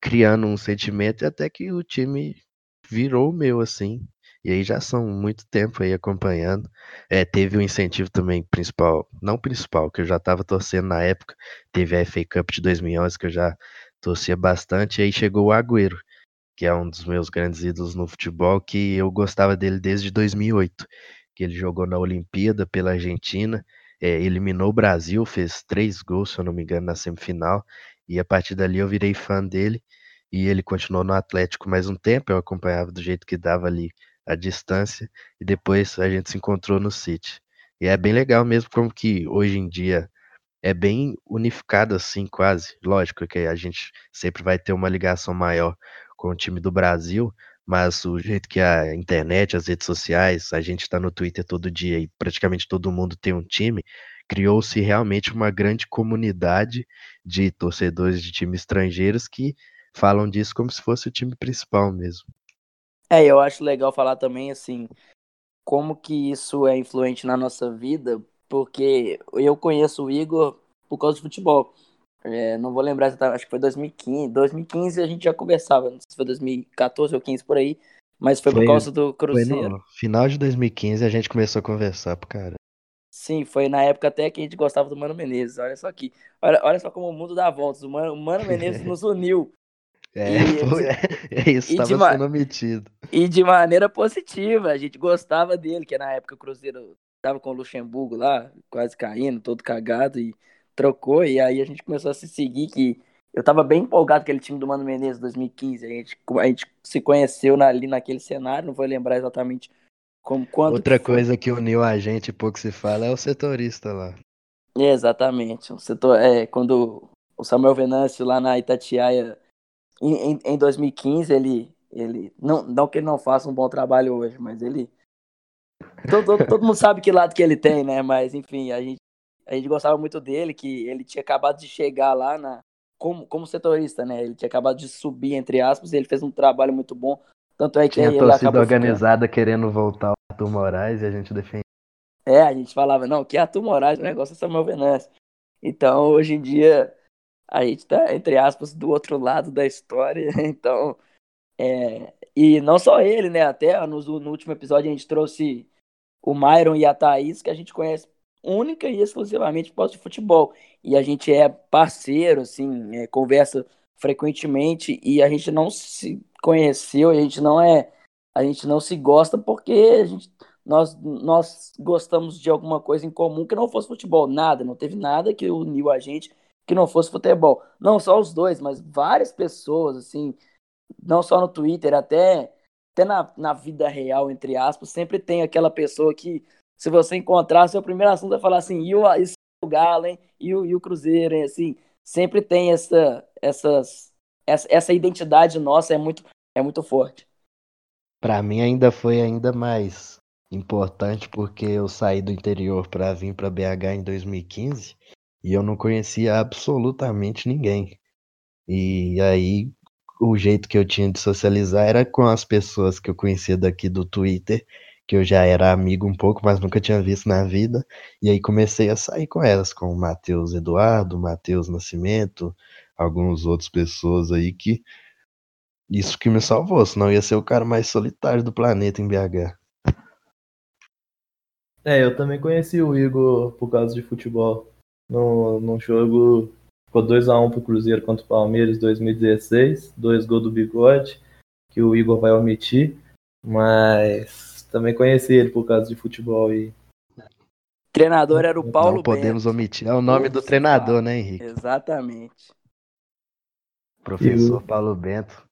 S3: criando um sentimento e até que o time virou o meu, assim. E aí já são muito tempo aí acompanhando. É, teve um incentivo também principal, não principal, que eu já estava torcendo na época. Teve a FA Cup de 2011 que eu já torcia bastante. E aí chegou o Agüero, que é um dos meus grandes ídolos no futebol, que eu gostava dele desde 2008, que ele jogou na Olimpíada pela Argentina, é, eliminou o Brasil, fez três gols, se eu não me engano, na semifinal. E a partir dali eu virei fã dele e ele continuou no Atlético mais um tempo, eu acompanhava do jeito que dava ali a distância, e depois a gente se encontrou no City. E é bem legal mesmo como que hoje em dia é bem unificado assim, quase. Lógico que a gente sempre vai ter uma ligação maior com o time do Brasil, mas o jeito que a internet, as redes sociais, a gente está no Twitter todo dia e praticamente todo mundo tem um time, criou-se realmente uma grande comunidade de torcedores de times estrangeiros que falam disso como se fosse o time principal mesmo.
S1: É, eu acho legal falar também, assim, como que isso é influente na nossa vida, porque eu conheço o Igor por causa do futebol. É, não vou lembrar exatamente, acho que foi 2015. 2015 a gente já conversava, não sei se foi 2014 ou 15 por aí, mas foi, foi por causa do Cruzeiro.
S3: no final de 2015 a gente começou a conversar, cara.
S1: Sim, foi na época até que a gente gostava do Mano Menezes. Olha só aqui. Olha, olha só como o mundo dá voltas. O Mano, o Mano Menezes nos uniu.
S3: É, e, foi, é, é isso, estava sendo omitido.
S1: E de maneira positiva, a gente gostava dele, que na época o Cruzeiro tava com o Luxemburgo lá, quase caindo, todo cagado, e trocou, e aí a gente começou a se seguir, que eu tava bem empolgado com aquele time do Mano Menezes 2015, a gente, a gente se conheceu na, ali naquele cenário, não vou lembrar exatamente como quando
S3: Outra que coisa que uniu a gente, pouco se fala, é o setorista lá.
S1: É, exatamente, o setor, é, quando o Samuel Venâncio lá na Itatiaia em, em 2015 ele, ele não, não que ele não faça um bom trabalho hoje, mas ele todo, todo, todo mundo sabe que lado que ele tem, né? Mas enfim, a gente, a gente gostava muito dele, que ele tinha acabado de chegar lá na como, como setorista, né? Ele tinha acabado de subir entre aspas, e ele fez um trabalho muito bom. Tanto é que
S3: tinha
S1: ele
S3: torcida organizada ficando. querendo voltar o Arthur Moraes e a gente defendia.
S1: É, a gente falava, não, que Arthur Moraes, o negócio é Samuel Venâncio. Então, hoje em dia, a gente tá, entre aspas, do outro lado da história, então. É, e não só ele, né? Até no, no, último episódio a gente trouxe o Myron e a Thaís, que a gente conhece única e exclusivamente por causa de futebol. E a gente é parceiro, assim, é, conversa frequentemente e a gente não se conheceu, a gente não é. A gente não se gosta porque a gente, nós, nós gostamos de alguma coisa em comum que não fosse futebol. Nada, não teve nada que uniu a gente que não fosse futebol. Não só os dois, mas várias pessoas, assim, não só no Twitter, até, até na, na vida real, entre aspas, sempre tem aquela pessoa que, se você encontrar, seu primeiro assunto é falar assim, e o, e o Galo, hein? E o, e o Cruzeiro, hein? Assim, sempre tem essa, essas, essa, essa identidade nossa, é muito, é muito forte.
S3: Para mim ainda foi ainda mais importante porque eu saí do interior para vir para BH em 2015 e eu não conhecia absolutamente ninguém. E aí o jeito que eu tinha de socializar era com as pessoas que eu conhecia daqui do Twitter, que eu já era amigo um pouco, mas nunca tinha visto na vida. E aí comecei a sair com elas, com o Matheus Eduardo, Matheus Nascimento, algumas outras pessoas aí que isso que me salvou, senão ia ser o cara mais solitário do planeta em BH.
S2: É, eu também conheci o Igor por causa de futebol no, no jogo. Ficou 2x1 um pro Cruzeiro contra o Palmeiras 2016. Dois gols do bigode, que o Igor vai omitir. Mas também conheci ele por causa de futebol e.
S1: treinador era o Paulo
S3: Não podemos
S1: Bento.
S3: omitir. É o nome do treinador, né, Henrique?
S1: Exatamente.
S3: Professor Paulo Bento.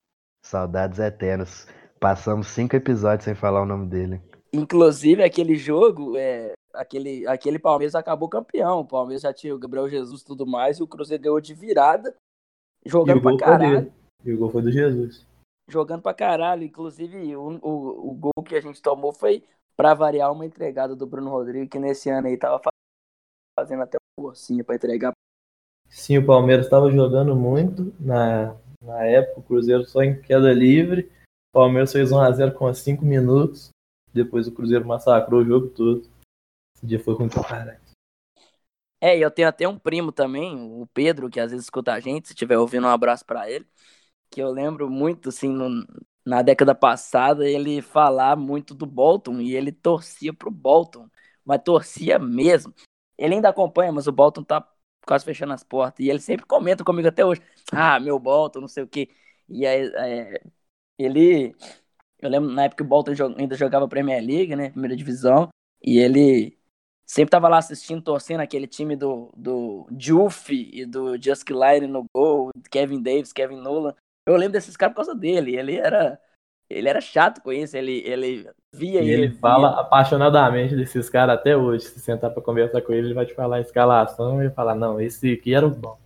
S3: Saudades eternas. Passamos cinco episódios sem falar o nome dele.
S1: Inclusive, aquele jogo, é, aquele, aquele Palmeiras acabou campeão. O Palmeiras já tinha o Gabriel Jesus e tudo mais, e o Cruzeiro ganhou de virada, jogando pra caralho.
S2: E o gol foi do Jesus.
S1: Jogando pra caralho. Inclusive, o, o, o gol que a gente tomou foi, pra variar, uma entregada do Bruno Rodrigues, que nesse ano aí tava fa- fazendo até um forcinha pra entregar.
S2: Sim, o Palmeiras estava jogando muito na, na época, o Cruzeiro só em queda livre. O Palmeiras fez 1x0 com 5 minutos. Depois o Cruzeiro massacrou o jogo todo. Esse dia foi ruim pra caralho.
S1: É, e eu tenho até um primo também, o Pedro, que às vezes escuta a gente, se estiver ouvindo, um abraço pra ele. Que eu lembro muito, assim, no- na década passada, ele falar muito do Bolton e ele torcia pro Bolton, mas torcia mesmo. Ele ainda acompanha, mas o Bolton tá quase fechando as portas. E ele sempre comenta comigo até hoje: Ah, meu Bolton, não sei o quê. E aí, é, ele. Eu lembro na época que o Bolton ainda jogava Premier League, né? Primeira divisão. E ele sempre tava lá assistindo, torcendo aquele time do, do Juff e do Just Line no gol, Kevin Davis, Kevin Nolan. Eu lembro desses caras por causa dele. Ele era. Ele era chato com isso, ele, ele via
S2: E ele fala apaixonadamente desses caras até hoje. Se sentar pra conversar com ele, ele vai te falar a escalação e falar: Não, esse aqui era o bom.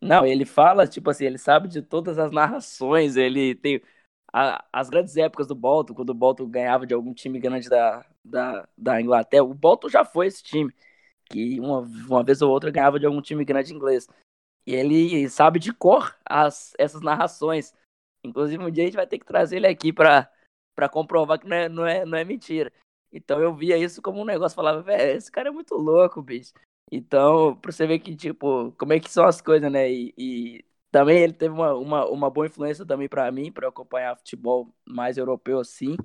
S1: Não, ele fala, tipo assim, ele sabe de todas as narrações, ele tem a- as grandes épocas do Bolton, quando o Bolton ganhava de algum time grande da, da, da Inglaterra. O Bolton já foi esse time, que uma, uma vez ou outra ganhava de algum time grande inglês. E ele sabe de cor as, essas narrações. Inclusive, um dia a gente vai ter que trazer ele aqui pra comprovar que não é, não, é, não é mentira. Então eu via isso como um negócio, falava, velho, esse cara é muito louco, bicho. Então, pra você ver que, tipo, como é que são as coisas, né? E, e também ele teve uma, uma, uma boa influência também pra mim, eu acompanhar futebol mais europeu assim.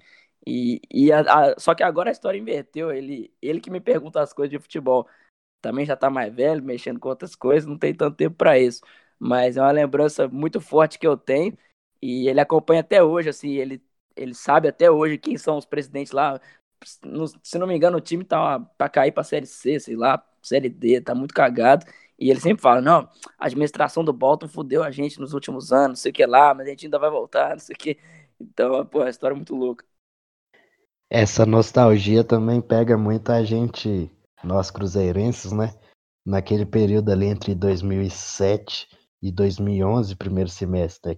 S1: E, e a- a- só que agora a história inverteu. Ele, ele que me pergunta as coisas de futebol. Também já tá mais velho, mexendo com outras coisas, não tem tanto tempo pra isso. Mas é uma lembrança muito forte que eu tenho. E ele acompanha até hoje, assim, ele, ele sabe até hoje quem são os presidentes lá. Se não me engano, o time tá pra cair pra Série C, sei lá, Série D, tá muito cagado. E ele sempre fala, não, a administração do Bolton fudeu a gente nos últimos anos, não sei o que lá, mas a gente ainda vai voltar, não sei o que. Então, pô, a história é muito louca.
S3: Essa nostalgia também pega muito a gente, nós cruzeirenses, né? Naquele período ali entre 2007 e 2011, primeiro semestre, né?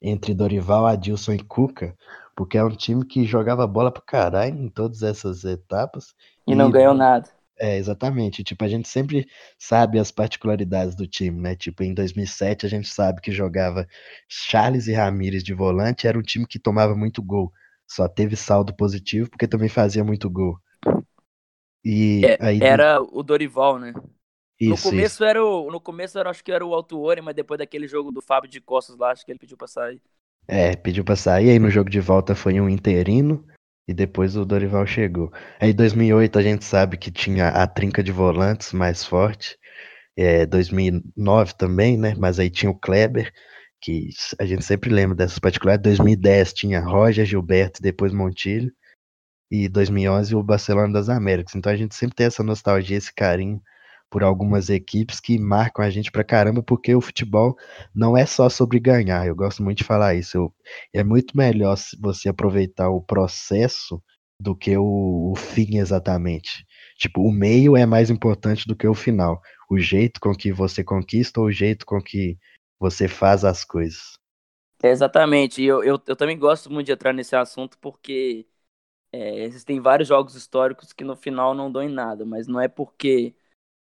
S3: entre Dorival, Adilson e Cuca, porque é um time que jogava bola pra caralho em todas essas etapas.
S1: E não
S3: E-
S1: ganhou nada.
S3: É, exatamente. Tipo, a gente sempre sabe as particularidades do time, né? Tipo, em 2007 a gente sabe que jogava Charles e Ramírez de volante, era um time que tomava muito gol. Só teve saldo positivo porque também fazia muito gol. E
S1: É,
S3: aí
S1: Era o Dorival, né? no
S3: isso, isso.
S1: começo era o. No começo era, acho que era o Altuori, mas depois daquele jogo do Fábio de Costas lá, acho que ele pediu pra sair.
S3: É, pediu pra sair, aí no jogo de volta foi um interino e depois o Dorival chegou. Aí em 2008 a gente sabe que tinha a trinca de volantes mais forte. É, 2009 também, né? Mas aí tinha o Kleber, que a gente sempre lembra dessas particularidades. 2010 tinha Roger, Gilberto depois Montilho. E 2011 o Barcelona das Américas. Então a gente sempre tem essa nostalgia, esse carinho por algumas equipes que marcam a gente pra caramba, porque o futebol não é só sobre ganhar. Eu gosto muito de falar isso. Eu- é muito melhor você aproveitar o processo do que o, o fim exatamente. Tipo, o meio é mais importante do que o final. O jeito com que você conquista ou o jeito com que você faz as coisas.
S1: É, exatamente. Eu, eu, eu também gosto muito de entrar nesse assunto porque é, existem vários jogos históricos que no final não dão em nada, mas não é porque.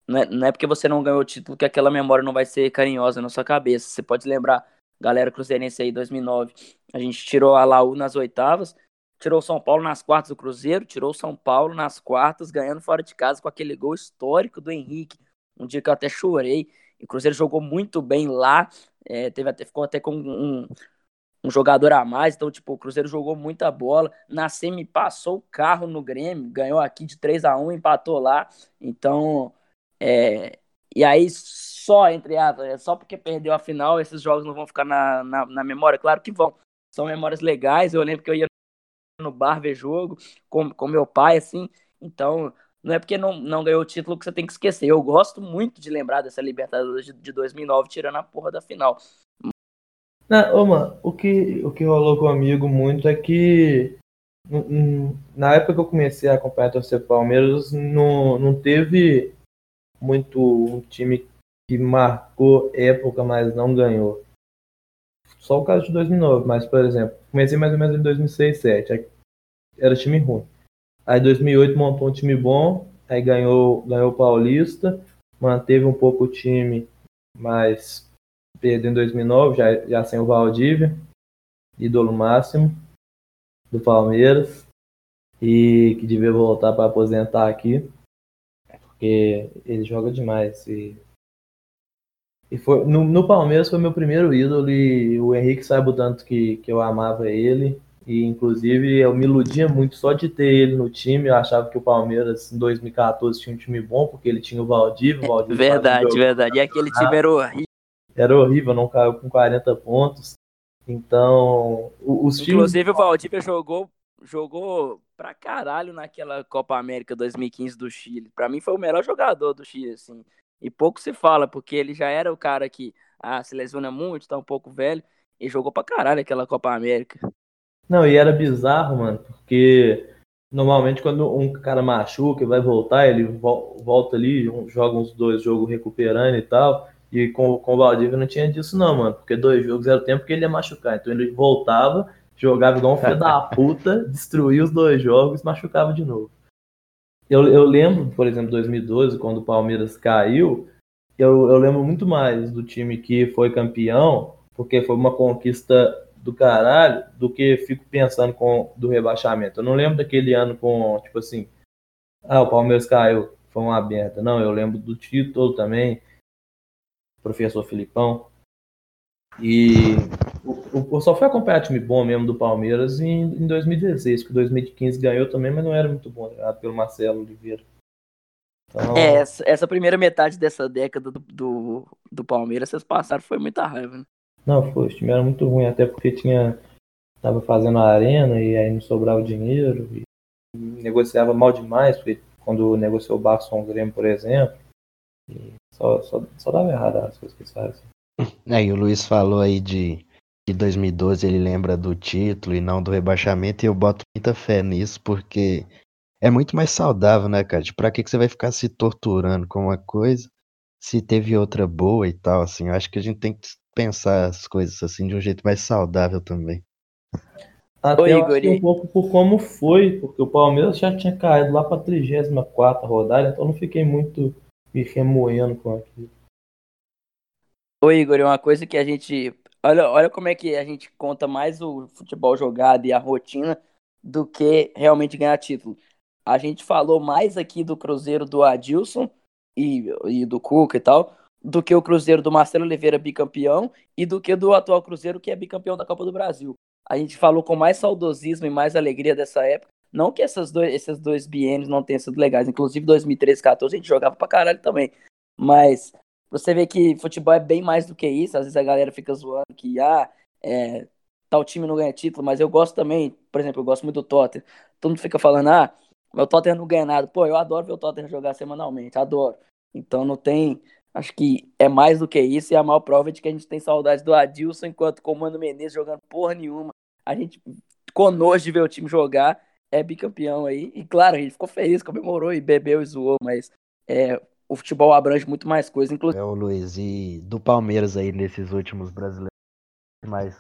S1: Não é, não é porque você não ganhou o título que aquela memória não vai ser carinhosa na sua cabeça. Você pode lembrar, galera cruzeirense aí, 2009, a gente tirou a Laú nas oitavas, tirou o São Paulo nas quartas do Cruzeiro, tirou o São Paulo nas quartas, ganhando fora de casa com aquele gol histórico do Henrique. Um dia que eu até chorei. E o Cruzeiro jogou muito bem lá, é, teve até, ficou até com um, um jogador a mais, então, tipo, o Cruzeiro jogou muita bola. Na semi passou o carro no Grêmio, ganhou aqui de 3 a 1 empatou lá. Então, é, e aí, só, entre aspas, é só porque perdeu a final, esses jogos não vão ficar na, na, na memória? Claro que vão. São memórias legais. Eu lembro que eu ia no bar ver jogo com, com meu pai, assim. Então, não é porque não, não ganhou o título que você tem que esquecer. Eu gosto muito de lembrar dessa Libertadores de, de 2009, tirando a porra da final.
S2: Não, ô, mano, o que, o que rolou comigo muito é que na época que eu comecei a acompanhar a torcer Palmeiras, não, não teve muito um time que marcou época, mas não ganhou. Só o caso de 2009, mas, por exemplo, comecei mais ou menos em 2006, 2007, era time ruim. Aí 2008 montou um time bom, aí ganhou, ganhou o Paulista, manteve um pouco o time, mas perdeu em 2009, já, já sem o Valdívia, ídolo máximo do Palmeiras, e que devia voltar para aposentar aqui, porque ele joga demais. E, e foi, no, no Palmeiras foi meu primeiro ídolo, e o Henrique sabe o tanto que, que eu amava ele, e inclusive eu me iludia muito só de ter ele no time. Eu achava que o Palmeiras em 2014 tinha um time bom, porque ele tinha o Valdívia. O
S1: verdade, verdade. E aquele time era horrível.
S2: Era horrível, não caiu com 40 pontos. Então, os
S1: times. Inclusive, o Valdívia jogou, jogou pra caralho naquela Copa América 2015 do Chile. Pra mim, foi o melhor jogador do Chile, assim. E pouco se fala, porque ele já era o cara que ah, se lesiona muito, tá um pouco velho. E jogou pra caralho aquela Copa América.
S2: Não, e era bizarro, mano, porque normalmente quando um cara machuca e vai voltar, ele volta ali, joga uns dois jogos recuperando e tal. E com, com o Valdívia não tinha disso, não, mano. Porque dois jogos era o tempo que ele ia machucar. Então ele voltava, jogava igual um filho da puta, destruía os dois jogos machucava de novo. Eu, eu lembro, por exemplo, 2012, quando o Palmeiras caiu, eu, eu lembro muito mais do time que foi campeão, porque foi uma conquista do caralho do que fico pensando com do rebaixamento. Eu não lembro daquele ano com, tipo assim, ah, o Palmeiras caiu, foi uma merda. Não, eu lembro do título também, professor Filipão. E o, o, só foi acompanhar time bom mesmo do Palmeiras em, em 2016, porque 2015 ganhou também, mas não era muito bom, né, pelo Marcelo Oliveira.
S1: Então... É, essa, essa, primeira metade dessa década do, do, do Palmeiras, vocês passaram, foi muita raiva, né?
S2: Não, foi, o time era muito ruim, até porque tinha. Tava fazendo a arena e aí não sobrava dinheiro. E negociava mal demais, porque quando negociou o Barça com o Grêmio, por exemplo. só, só, só dava errado as coisas que eles fazem.
S3: É, e o Luiz falou aí de que 2012 ele lembra do título e não do rebaixamento, e eu boto muita fé nisso, porque é muito mais saudável, né, cara? Tipo, pra que, que você vai ficar se torturando com uma coisa se teve outra boa e tal, assim? Eu acho que a gente tem que pensar as coisas assim de um jeito mais saudável também.
S2: Até Oi, Igor. um pouco por como foi, porque o Palmeiras já tinha caído lá para a 34 rodada, então não fiquei muito me remoendo com aquilo.
S1: Oi, Igor, uma coisa que a gente. Olha, olha como é que a gente conta mais o futebol jogado e a rotina do que realmente ganhar título. A gente falou mais aqui do Cruzeiro do Adilson e, e do Cuca e tal, do que o Cruzeiro do Marcelo Oliveira bicampeão e do que do atual Cruzeiro que é bicampeão da Copa do Brasil. A gente falou com mais saudosismo e mais alegria dessa época. Não que essas dois, esses dois biênios não tenham sido legais. Inclusive 2013 2014 a gente jogava pra caralho também. Mas você vê que futebol é bem mais do que isso. Às vezes a galera fica zoando que ah, é, tal time não ganha título, mas eu gosto também, por exemplo, eu gosto muito do Tottenham. Todo mundo fica falando, ah, meu Tottenham não ganha nada. Pô, eu adoro ver o Tottenham jogar semanalmente, adoro. Então não tem, Acho que é mais do que isso, e a maior prova é de que a gente tem saudade do Adilson enquanto comando Menezes jogando porra nenhuma. A gente nojo de ver o time jogar, é bicampeão aí. E claro, gente ficou feliz, comemorou e bebeu e zoou, mas é, o futebol abrange muito mais coisas, inclusive.
S3: É o Luiz, e do Palmeiras aí nesses últimos brasileiros, mais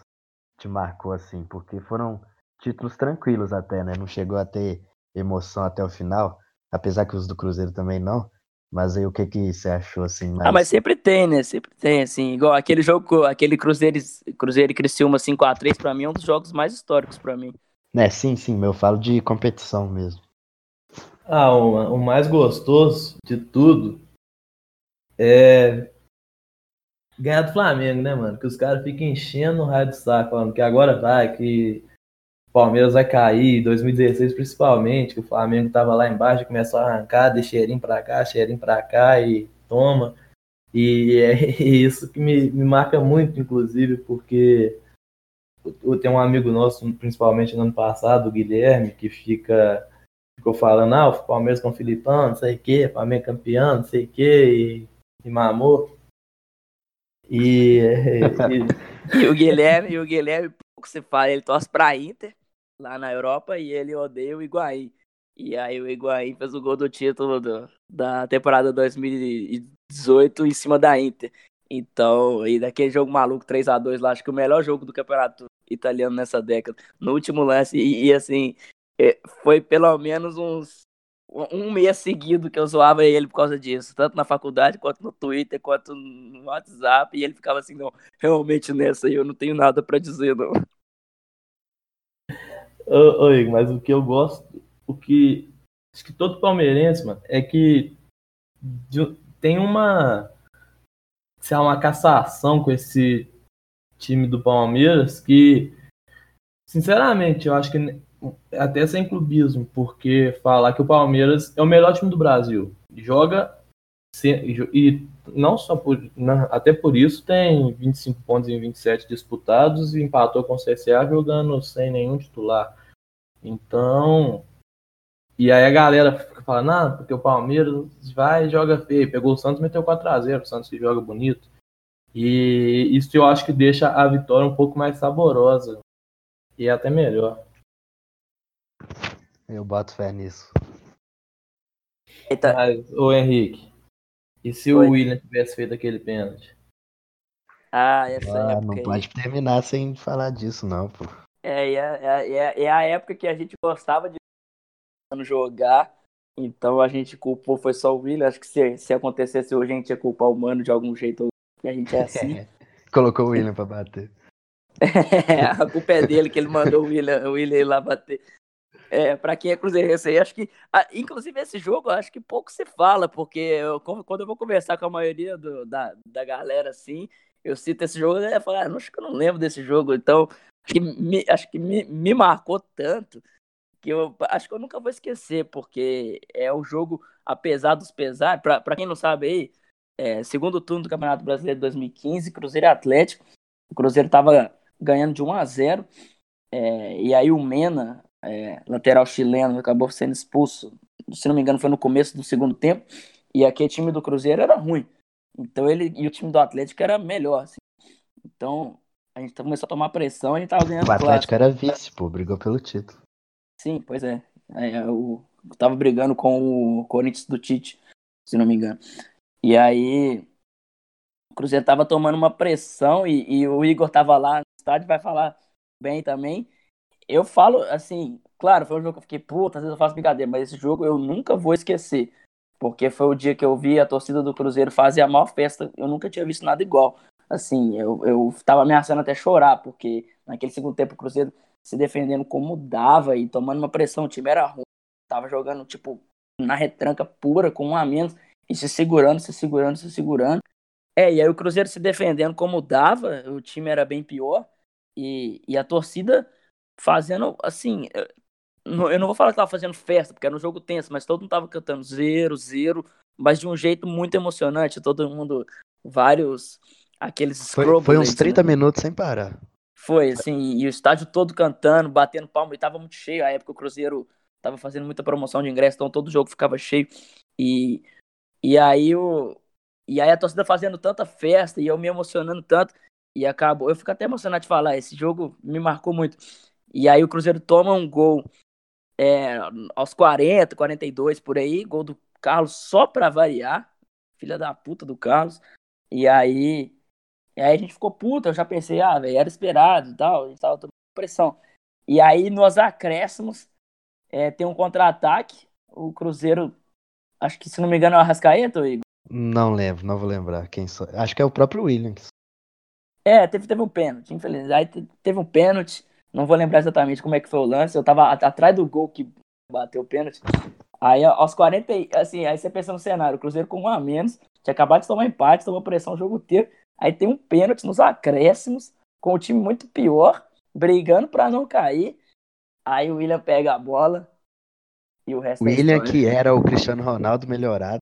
S3: te marcou assim? Porque foram títulos tranquilos até, né? Não chegou a ter emoção até o final, apesar que os do Cruzeiro também não. Mas aí o que que você achou assim?
S1: Mais... Ah, mas sempre tem, né? Sempre tem, assim. Igual aquele jogo, aquele Cruzeiro, Cruzeiro e Criciúma 5x3, pra mim é um dos jogos mais históricos pra mim.
S3: É, sim, sim, eu falo de competição mesmo.
S2: Ah, o, o mais gostoso de tudo é ganhar do Flamengo, né, mano? Que os caras ficam enchendo o raio do saco, falando que agora vai, que Palmeiras vai cair, 2016 principalmente, que o Flamengo tava lá embaixo, começou a arrancar, de cheirinho pra cá, cheirinho pra cá e toma. E é isso que me, me marca muito, inclusive, porque eu tenho um amigo nosso, principalmente no ano passado, o Guilherme, que fica ficou falando, ah, o Palmeiras com o Filipão, não sei o quê, Palmeiras campeão, não sei o quê, e, e mamou. E,
S1: e... e o Guilherme, e o Guilherme, pouco fala, ele torce pra Inter lá na Europa e ele odeia o Higuaín. E aí o Higuaín fez o gol do título do, da temporada 2018 em cima da Inter. Então, e daquele jogo maluco 3 a 2 lá, acho que o melhor jogo do campeonato italiano nessa década. No último lance, e, e assim, foi pelo menos uns um mês seguido que eu zoava ele por causa disso, tanto na faculdade, quanto no Twitter, quanto no WhatsApp, e ele ficava assim, não, realmente nessa aí eu não tenho nada para dizer, não.
S2: Oi, mas o que eu gosto, o que acho que todo palmeirense, mano, é que tem uma se há uma cassação com esse time do Palmeiras que sinceramente eu acho que até sem clubismo, porque falar que o Palmeiras é o melhor time do Brasil. Joga e não só por. Até por isso tem 25 pontos em 27 disputados e empatou com o CSA jogando sem nenhum titular. Então. E aí a galera fica falando, não, porque o Palmeiras vai e joga feio. Pegou o Santos meteu 4x0, o Santos que joga bonito. E isso eu acho que deixa a vitória um pouco mais saborosa. E até melhor.
S3: Eu boto fé nisso.
S2: Eita. Mas, ô Henrique, e se Foi. o William tivesse feito aquele pênalti?
S1: Ah, essa ah, época.
S3: Não aí. pode terminar sem falar disso, não, pô.
S1: É, é, é, é, a época que a gente gostava de jogar. Então a gente culpou, foi só o William. Acho que se, se acontecesse hoje, a gente ia culpar o Mano de algum jeito. Que a gente é assim.
S3: Colocou o William pra bater.
S1: é, a culpa é dele que ele mandou o William, o William ir lá bater. É, para quem é cruzeirense aí, acho que. Ah, inclusive, esse jogo, acho que pouco se fala, porque eu, quando eu vou conversar com a maioria do, da, da galera assim, eu cito esse jogo e falar, ah, acho que eu não lembro desse jogo. Então, acho que me, acho que me, me marcou tanto que eu acho que eu nunca vou esquecer, porque é o jogo, apesar dos pesares, para quem não sabe aí, é, segundo turno do Campeonato Brasileiro de 2015, Cruzeiro e Atlético. O Cruzeiro tava ganhando de 1 a 0 é, e aí o Mena, é, lateral chileno, acabou sendo expulso. Se não me engano, foi no começo do segundo tempo. E aquele time do Cruzeiro era ruim. Então ele e o time do Atlético era melhor. Assim. Então a gente começou a tomar pressão e a gente tava ganhando.
S3: O Atlético era vice, pô, brigou pelo título.
S1: Sim, pois é. é eu tava brigando com o Corinthians do Tite, se não me engano. E aí o Cruzeiro tava tomando uma pressão e, e o Igor tava lá no estádio, vai falar bem também eu falo assim, claro, foi um jogo que eu fiquei puta, às vezes eu faço brincadeira, mas esse jogo eu nunca vou esquecer. Porque foi o dia que eu vi a torcida do Cruzeiro fazer a maior festa, eu nunca tinha visto nada igual. Assim, eu, eu tava ameaçando até chorar, porque naquele segundo tempo o Cruzeiro se defendendo como dava e tomando uma pressão, o time era ruim. Tava jogando, tipo, na retranca pura, com um a menos, e se segurando, se segurando, se segurando. É, e aí o Cruzeiro se defendendo como dava, o time era bem pior, e, e a torcida fazendo, assim, eu não vou falar que tava fazendo festa, porque era um jogo tenso, mas todo mundo tava cantando zero, zero, mas de um jeito muito emocionante, todo mundo, vários, aqueles
S3: Foi, foi uns 30 né? minutos sem parar.
S1: Foi, assim, e o estádio todo cantando, batendo palma, e tava muito cheio, a época o Cruzeiro tava fazendo muita promoção de ingresso, então todo jogo ficava cheio, e, e aí o... E aí a torcida fazendo tanta festa e eu me emocionando tanto, e acabou. Eu fico até emocionado de falar, esse jogo me marcou muito. E aí o Cruzeiro toma um gol é, aos 40, 42 por aí, gol do Carlos só pra variar. Filha da puta do Carlos. E aí, e aí a gente ficou puta, eu já pensei, ah, velho, era esperado e tal, a gente tava tomando pressão. E aí nos acréscimos é, tem um contra-ataque, o Cruzeiro, acho que se não me engano é o Arrascaeta, Igor?
S3: Não lembro, não vou lembrar quem só. Acho que é o próprio Williams.
S1: É, teve, teve um pênalti, infelizmente. Aí teve um pênalti. Não vou lembrar exatamente como é que foi o lance. Eu tava atrás do gol que bateu o pênalti. Aí, aos 40, assim, aí você pensa no cenário, o Cruzeiro com um a menos, tinha acabado de tomar empate, tomou pressão o jogo inteiro. Aí tem um pênalti nos acréscimos, com o time muito pior, brigando para não cair. Aí o William pega a bola e o resto
S3: é William, é que era o Cristiano Ronaldo melhorado.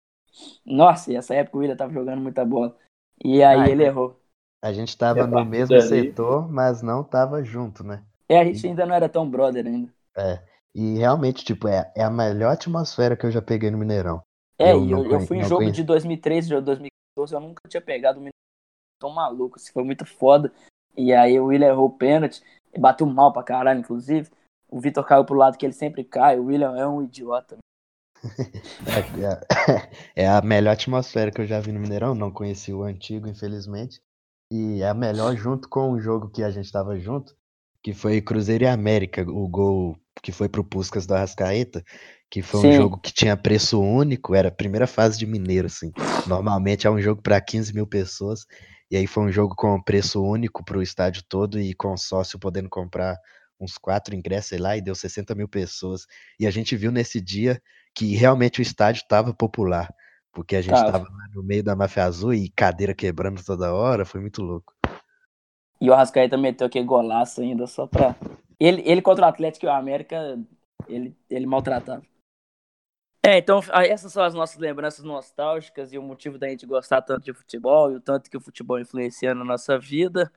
S1: Nossa, e essa época o William tava jogando muita bola. E aí Ai, ele errou.
S3: A gente tava no mesmo setor, mas não tava junto, né?
S1: É, a gente ainda não era tão brother ainda.
S3: É. E realmente, tipo, é, é a melhor atmosfera que eu já peguei no Mineirão.
S1: É, eu, eu, eu fui em jogo conheci. de 2013, de 2014, eu nunca tinha pegado o Mineirão tão maluco, assim, foi muito foda. E aí o William errou o pênalti, bateu mal pra caralho, inclusive. O Vitor caiu pro lado que ele sempre cai, o William é um idiota.
S3: é, é, a melhor atmosfera que eu já vi no Mineirão, não conheci o antigo, infelizmente. E é a melhor junto com o jogo que a gente tava junto, que foi Cruzeiro e América, o gol que foi pro Puscas do Arrascaeta, que foi Sim. um jogo que tinha preço único, era a primeira fase de Mineiro, assim. Normalmente é um jogo para 15 mil pessoas, e aí foi um jogo com preço único pro estádio todo e com sócio podendo comprar uns quatro ingressos, sei lá, e deu 60 mil pessoas. E a gente viu nesse dia que realmente o estádio estava popular, porque a gente estava no meio da máfia azul e cadeira quebrando toda hora, foi muito louco.
S1: E o Arrascaeta meteu aquele golaço ainda só pra. Ele, ele contra o Atlético e o América, ele, ele maltratava. É, então essas são as nossas lembranças nostálgicas e o motivo da gente gostar tanto de futebol e o tanto que o futebol influencia na nossa vida.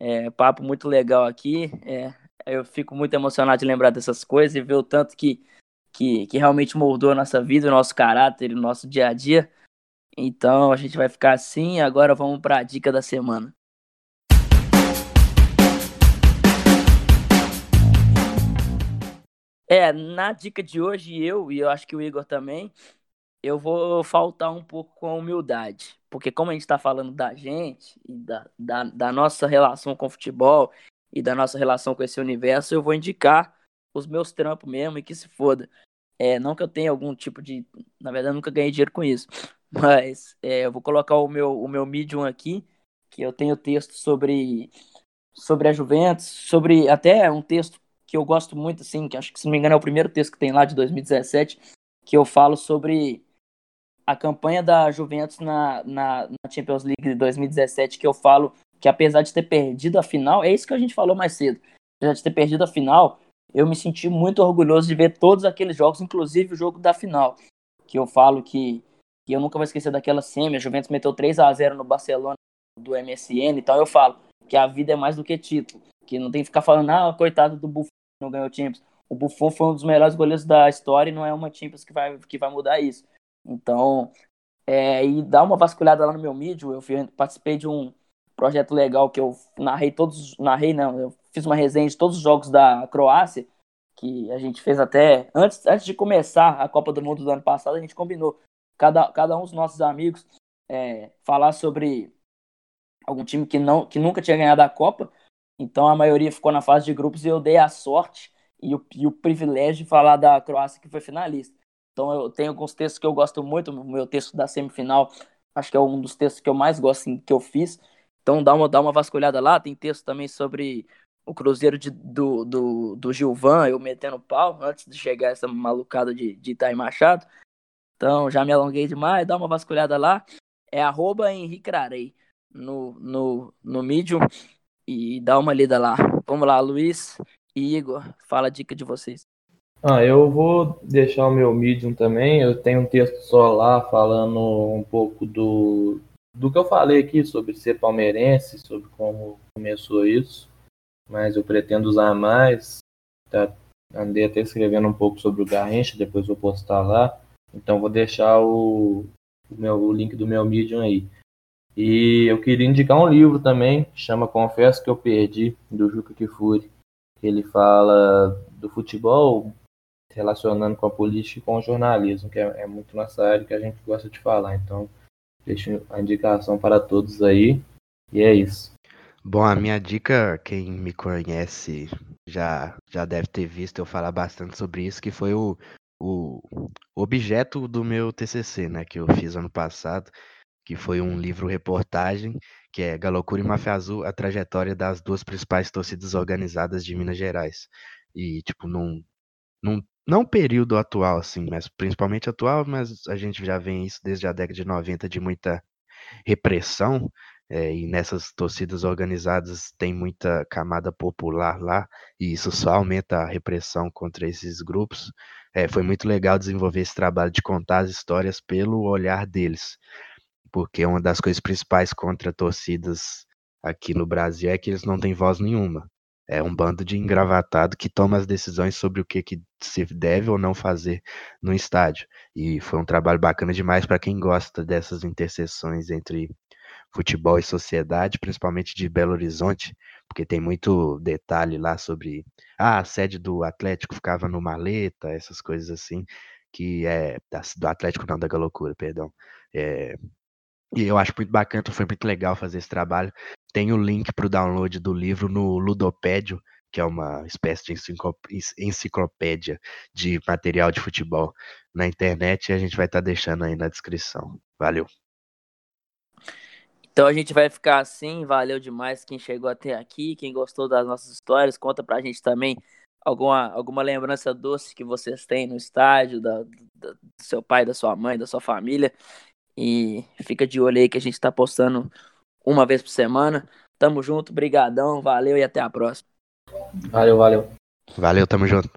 S1: É, papo muito legal aqui. É, eu fico muito emocionado de lembrar dessas coisas e ver o tanto que, que, que realmente moldou a nossa vida, o nosso caráter, o nosso dia a dia. Então a gente vai ficar assim. Agora vamos para a dica da semana. É, na dica de hoje, eu e eu acho que o Igor também, eu vou faltar um pouco com a humildade. Porque como a gente está falando da gente da, da, da, nossa relação com o futebol e da nossa relação com esse universo, eu vou indicar os meus trampos mesmo e que se foda. É, não que eu tenha algum tipo de. Na verdade, nunca ganhei dinheiro com isso. Mas é, eu vou colocar o meu, o meu Medium aqui, que eu tenho texto sobre, sobre a Juventus, sobre até um texto que eu gosto muito, assim, que acho que, se não me engano, é o primeiro texto que tem lá de 2017, que eu falo sobre a campanha da Juventus na, na, na Champions League de 2017, que eu falo que apesar de ter perdido a final, é isso que a gente falou mais cedo, apesar de ter perdido a final, eu me senti muito orgulhoso de ver todos aqueles jogos, inclusive o jogo da final, que eu falo que, que eu nunca vou esquecer daquela semi, a Juventus meteu 3 a 0 no Barcelona do MSN, então eu falo que a vida é mais do que título, que não tem que ficar falando, ah, coitado do Buffon, não ganhou Champions. O Buffon foi um dos melhores goleiros da história e não é uma Champions que vai, que vai mudar isso. Então, é, e dá uma vasculhada lá no meu mídia, eu participei de um projeto legal que eu narrei todos, narrei não, eu fiz uma resenha de todos os jogos da Croácia, que a gente fez até, antes, antes de começar a Copa do Mundo do ano passado, a gente combinou, cada, cada um dos nossos amigos, é, falar sobre algum time que, não, que nunca tinha ganhado a Copa, então a maioria ficou na fase de grupos e eu dei a sorte e o, e o privilégio de falar da Croácia que foi finalista. Então eu tenho alguns textos que eu gosto muito, o meu texto da semifinal, acho que é um dos textos que eu mais gosto assim, que eu fiz. Então dá uma, dá uma vasculhada lá, tem texto também sobre o Cruzeiro de, do, do, do Gilvan, eu metendo pau, antes de chegar essa malucada de, de Itaí Machado. Então já me alonguei demais, dá uma vasculhada lá. É arroba Henrique Arei no, no, no Medium e dá uma lida lá. Vamos lá, Luiz e Igor, fala a dica de vocês.
S2: Ah, eu vou deixar o meu Medium também. Eu tenho um texto só lá falando um pouco do, do que eu falei aqui sobre ser palmeirense, sobre como começou isso. Mas eu pretendo usar mais. Tá, andei até escrevendo um pouco sobre o Garrincha, depois vou postar lá. Então vou deixar o, o, meu, o link do meu Medium aí. E eu queria indicar um livro também, chama Confesso que eu perdi, do Juca Kifuri. Ele fala do futebol relacionando com a política e com o jornalismo, que é, é muito nossa área que a gente gosta de falar. Então, deixo a indicação para todos aí. E é isso.
S3: Bom, a minha dica, quem me conhece já, já deve ter visto eu falar bastante sobre isso, que foi o, o objeto do meu TCC, né, que eu fiz ano passado, que foi um livro-reportagem, que é Galocura e Máfia Azul, a trajetória das duas principais torcidas organizadas de Minas Gerais. E, tipo, num, num não período atual, assim, mas principalmente atual, mas a gente já vê isso desde a década de 90 de muita repressão, é, e nessas torcidas organizadas tem muita camada popular lá, e isso só aumenta a repressão contra esses grupos. É, foi muito legal desenvolver esse trabalho de contar as histórias pelo olhar deles porque uma das coisas principais contra torcidas aqui no Brasil é que eles não têm voz nenhuma. É um bando de engravatado que toma as decisões sobre o que, que se deve ou não fazer no estádio. E foi um trabalho bacana demais para quem gosta dessas interseções entre futebol e sociedade, principalmente de Belo Horizonte, porque tem muito detalhe lá sobre ah, a sede do Atlético ficava no Maleta, essas coisas assim, que é do Atlético não da Galocura, perdão. É, e eu acho muito bacana, foi muito legal fazer esse trabalho. Tem o link para o download do livro no Ludopédio, que é uma espécie de enciclopédia de material de futebol na internet, e a gente vai estar tá deixando aí na descrição. Valeu!
S1: Então a gente vai ficar assim, valeu demais quem chegou até aqui, quem gostou das nossas histórias, conta pra gente também alguma, alguma lembrança doce que vocês têm no estádio, da, da, do seu pai, da sua mãe, da sua família. E fica de olho aí que a gente tá postando uma vez por semana. Tamo junto, brigadão, valeu e até a próxima.
S2: Valeu, valeu.
S3: Valeu, tamo junto.